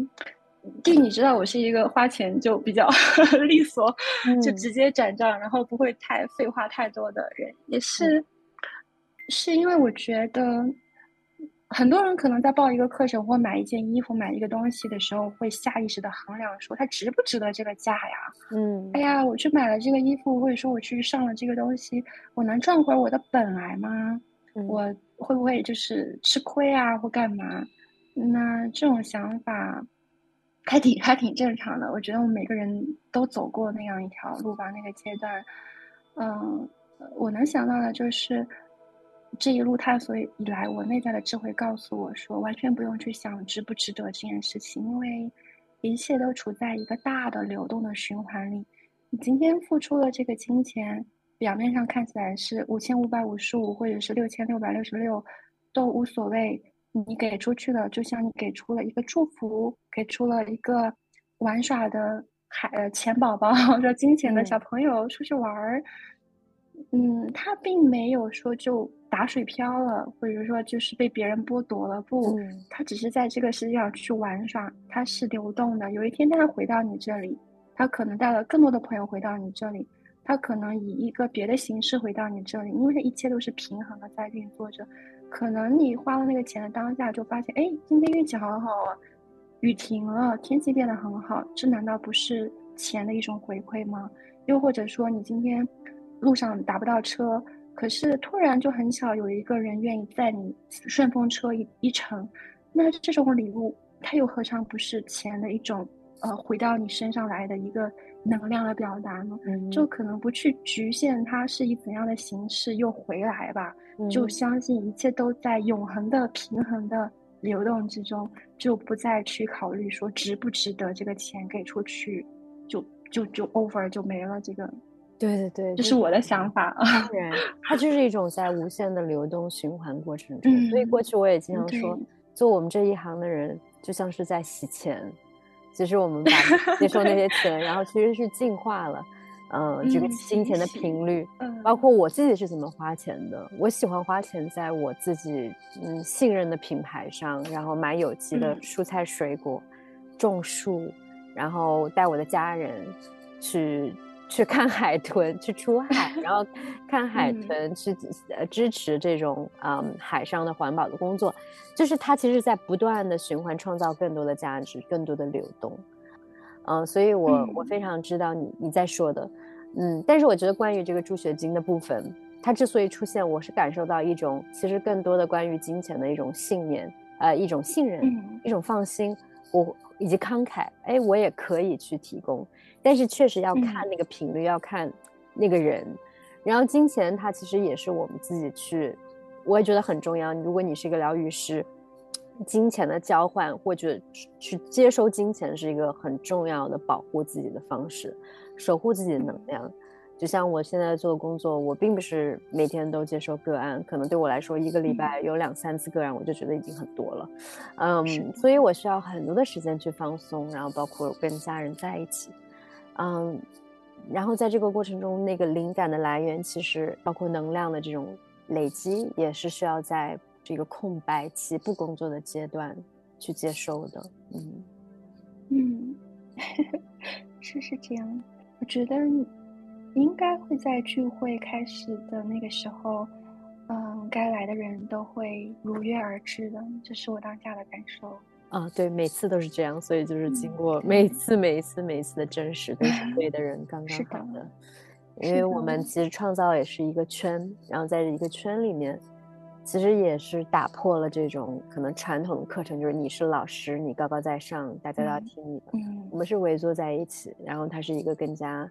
就你知道，我是一个花钱就比较 利索，就直接转账，然后不会太废话太多的人，也是，是因为我觉得。很多人可能在报一个课程或买一件衣服、买一个东西的时候，会下意识的衡量说它值不值得这个价呀？嗯，哎呀，我去买了这个衣服，或者说我去上了这个东西，我能赚回我的本来吗？我会不会就是吃亏啊，或干嘛？那这种想法还挺还挺正常的。我觉得我们每个人都走过那样一条路吧，那个阶段。嗯，我能想到的就是。这一路探索以来，我内在的智慧告诉我说，完全不用去想值不值得这件事情，因为一切都处在一个大的流动的循环里。你今天付出了这个金钱，表面上看起来是五千五百五十五，或者是六千六百六十六，都无所谓。你给出去的，就像你给出了一个祝福，给出了一个玩耍的海呃钱宝宝，说金钱的小朋友出去玩儿。嗯，他并没有说就打水漂了，或者说就是被别人剥夺了。不，他只是在这个世界上去玩耍，他是流动的。有一天，他会回到你这里，他可能带了更多的朋友回到你这里，他可能以一个别的形式回到你这里，因为这一切都是平衡的在运作着。可能你花了那个钱的当下，就发现，哎，今天运气好好啊，雨停了，天气变得很好，这难道不是钱的一种回馈吗？又或者说，你今天。路上打不到车，可是突然就很巧有一个人愿意载你顺风车一一程，那这种礼物，它又何尝不是钱的一种呃回到你身上来的一个能量的表达呢？就可能不去局限它是以怎样的形式又回来吧，就相信一切都在永恒的平衡的流动之中，就不再去考虑说值不值得这个钱给出去，就就就 over 就没了这个。对对对，这是我的想法。当然，它就是一种在无限的流动循环过程中。所以过去我也经常说，做我们这一行的人，就像是在洗钱。其实我们把 接受那些钱，然后其实是净化了，嗯，这个金钱的频率。嗯，包括我自己是怎么花钱的。我喜欢花钱在我自己嗯信任的品牌上，然后买有机的蔬菜水果，种树，然后带我的家人去。去看海豚，去出海，然后看海豚，去呃支持这种嗯海上的环保的工作，就是它其实在不断的循环，创造更多的价值，更多的流动，嗯，所以我我非常知道你你在说的，嗯，但是我觉得关于这个助学金的部分，它之所以出现，我是感受到一种其实更多的关于金钱的一种信念，呃，一种信任，一种放心，我以及慷慨，哎，我也可以去提供。但是确实要看那个频率，要看那个人，然后金钱它其实也是我们自己去，我也觉得很重要。如果你是一个疗愈师，金钱的交换或者去接收金钱是一个很重要的保护自己的方式，守护自己的能量。就像我现在做的工作，我并不是每天都接受个案，可能对我来说一个礼拜有两三次个案，我就觉得已经很多了。嗯，所以我需要很多的时间去放松，然后包括跟家人在一起。嗯，然后在这个过程中，那个灵感的来源，其实包括能量的这种累积，也是需要在这个空白期不工作的阶段去接收的。嗯嗯，是是这样。我觉得应该会在聚会开始的那个时候，嗯，该来的人都会如约而至的，这是我当下的感受。啊，对，每次都是这样，所以就是经过每次、每一次、每一次的真实，都是对的人 刚刚好的。因为我们其实创造也是一个圈，然后在一个圈里面，其实也是打破了这种可能传统的课程，就是你是老师，你高高在上，大家都要听你的。嗯，我们是围坐在一起，然后它是一个更加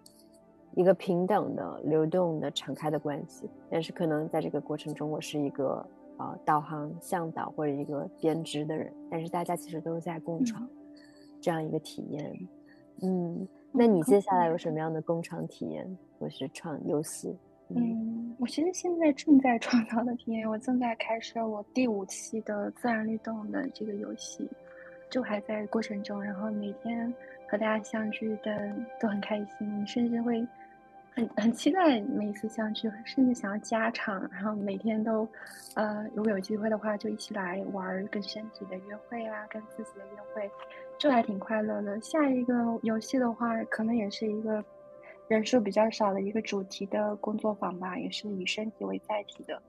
一个平等的、流动的、敞开的关系。但是可能在这个过程中，我是一个。呃，导航向导或者一个编织的人，但是大家其实都在共创这样一个体验。嗯，那你接下来有什么样的共创体验，或是创游戏？嗯，我其实现在正在创造的体验，我正在开设我第五期的自然律动的这个游戏，就还在过程中。然后每天和大家相聚的都很开心，甚至会。很很期待每一次相聚，甚至想要加场，然后每天都，呃，如果有机会的话，就一起来玩跟身体的约会啊，跟自己的约会，这还挺快乐的。下一个游戏的话，可能也是一个人数比较少的一个主题的工作坊吧，也是以身体为载体的，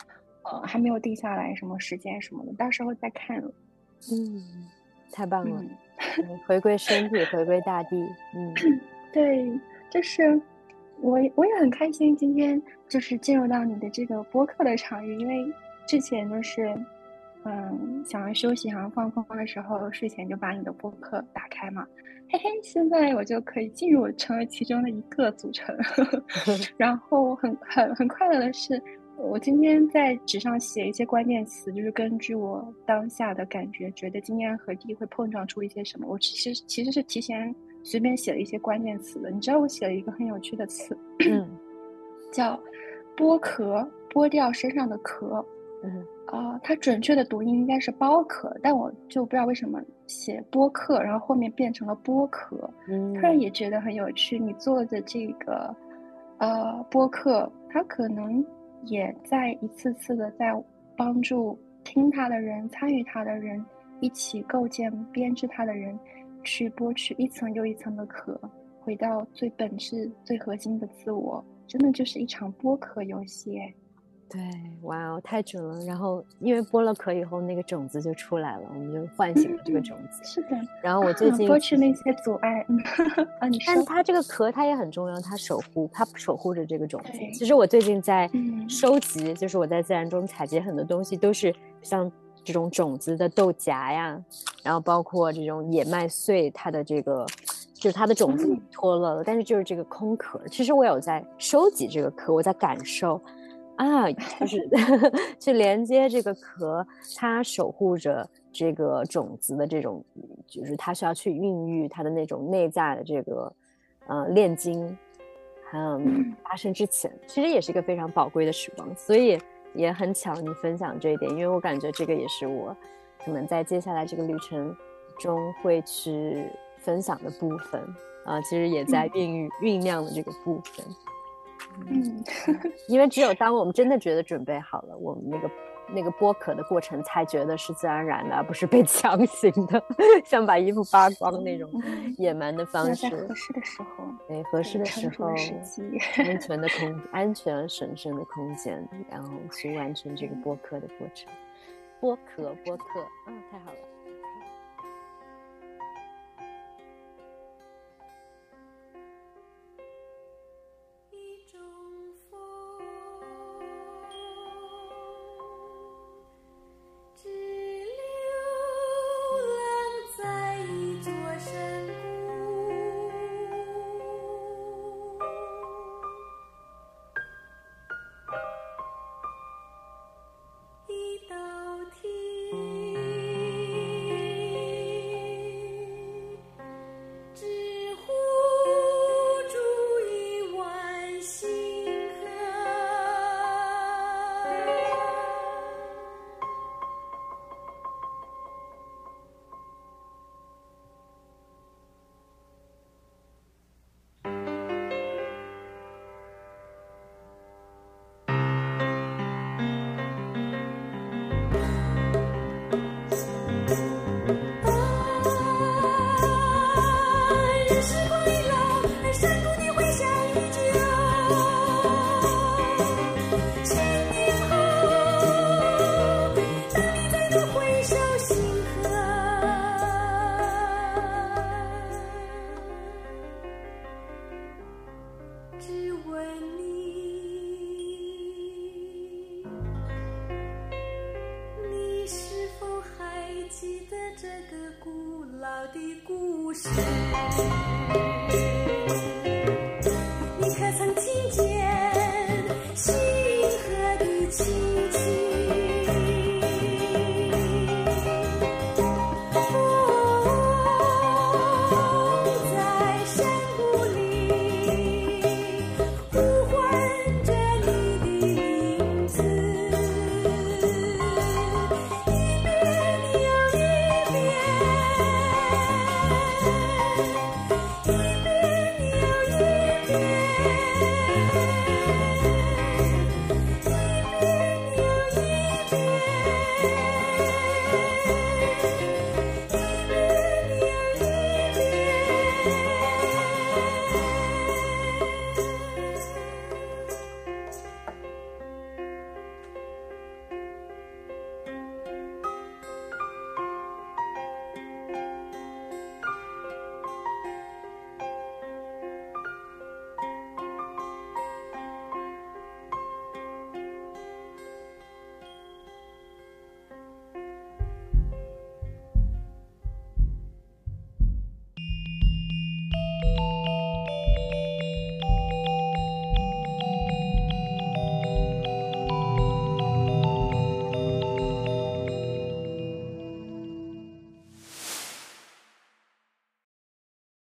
呃，还没有定下来什么时间什么的，到时候再看。嗯，太棒了，回归身体，回归大地。嗯，对，就是。我我也很开心，今天就是进入到你的这个播客的场域，因为之前就是，嗯，想要休息、想要放空的时候，睡前就把你的播客打开嘛，嘿嘿，现在我就可以进入成为其中的一个组成，然后很很很快乐的是，我今天在纸上写一些关键词，就是根据我当下的感觉，觉得今天和地会碰撞出一些什么，我其实其实是提前。随便写了一些关键词的，你知道我写了一个很有趣的词，叫“剥壳”，剥掉身上的壳。嗯，啊，它准确的读音应该是“剥壳”，但我就不知道为什么写“剥壳”，然后后面变成了“剥壳”。嗯，突然也觉得很有趣。你做的这个，呃，播客，它可能也在一次次的在帮助听它的人、参与它的人、一起构建、编织它的人。去剥去一层又一层的壳，回到最本质、最核心的自我，真的就是一场剥壳游戏。对，哇哦，太准了！然后因为剥了壳以后，那个种子就出来了，我们就唤醒了这个种子。是的。然后我 最近剥去那些阻碍。啊，你但它这个壳它也很重要，它守护，它守护着这个种子。其实我最近在收集，就是我在自然中采集很多东西，都是像。这种种子的豆荚呀，然后包括这种野麦穗，它的这个就是它的种子脱落了，但是就是这个空壳。其实我有在收集这个壳，我在感受啊，就是 去连接这个壳，它守护着这个种子的这种，就是它需要去孕育它的那种内在的这个呃炼金，嗯，发生之前，其实也是一个非常宝贵的时光，所以。也很巧，你分享这一点，因为我感觉这个也是我可能在接下来这个旅程中会去分享的部分啊，其实也在孕育酝酿的这个部分。嗯，因为只有当我们真的觉得准备好了，我们那个那个剥壳的过程才觉得是自然而然的，而不是被 强行的，像把衣服扒光那种野蛮的方式。合适的时候，对，合适的时候，安全的空、安全神圣的空间，然后去完成这个剥壳的过程。剥壳，剥壳，嗯，太好了。记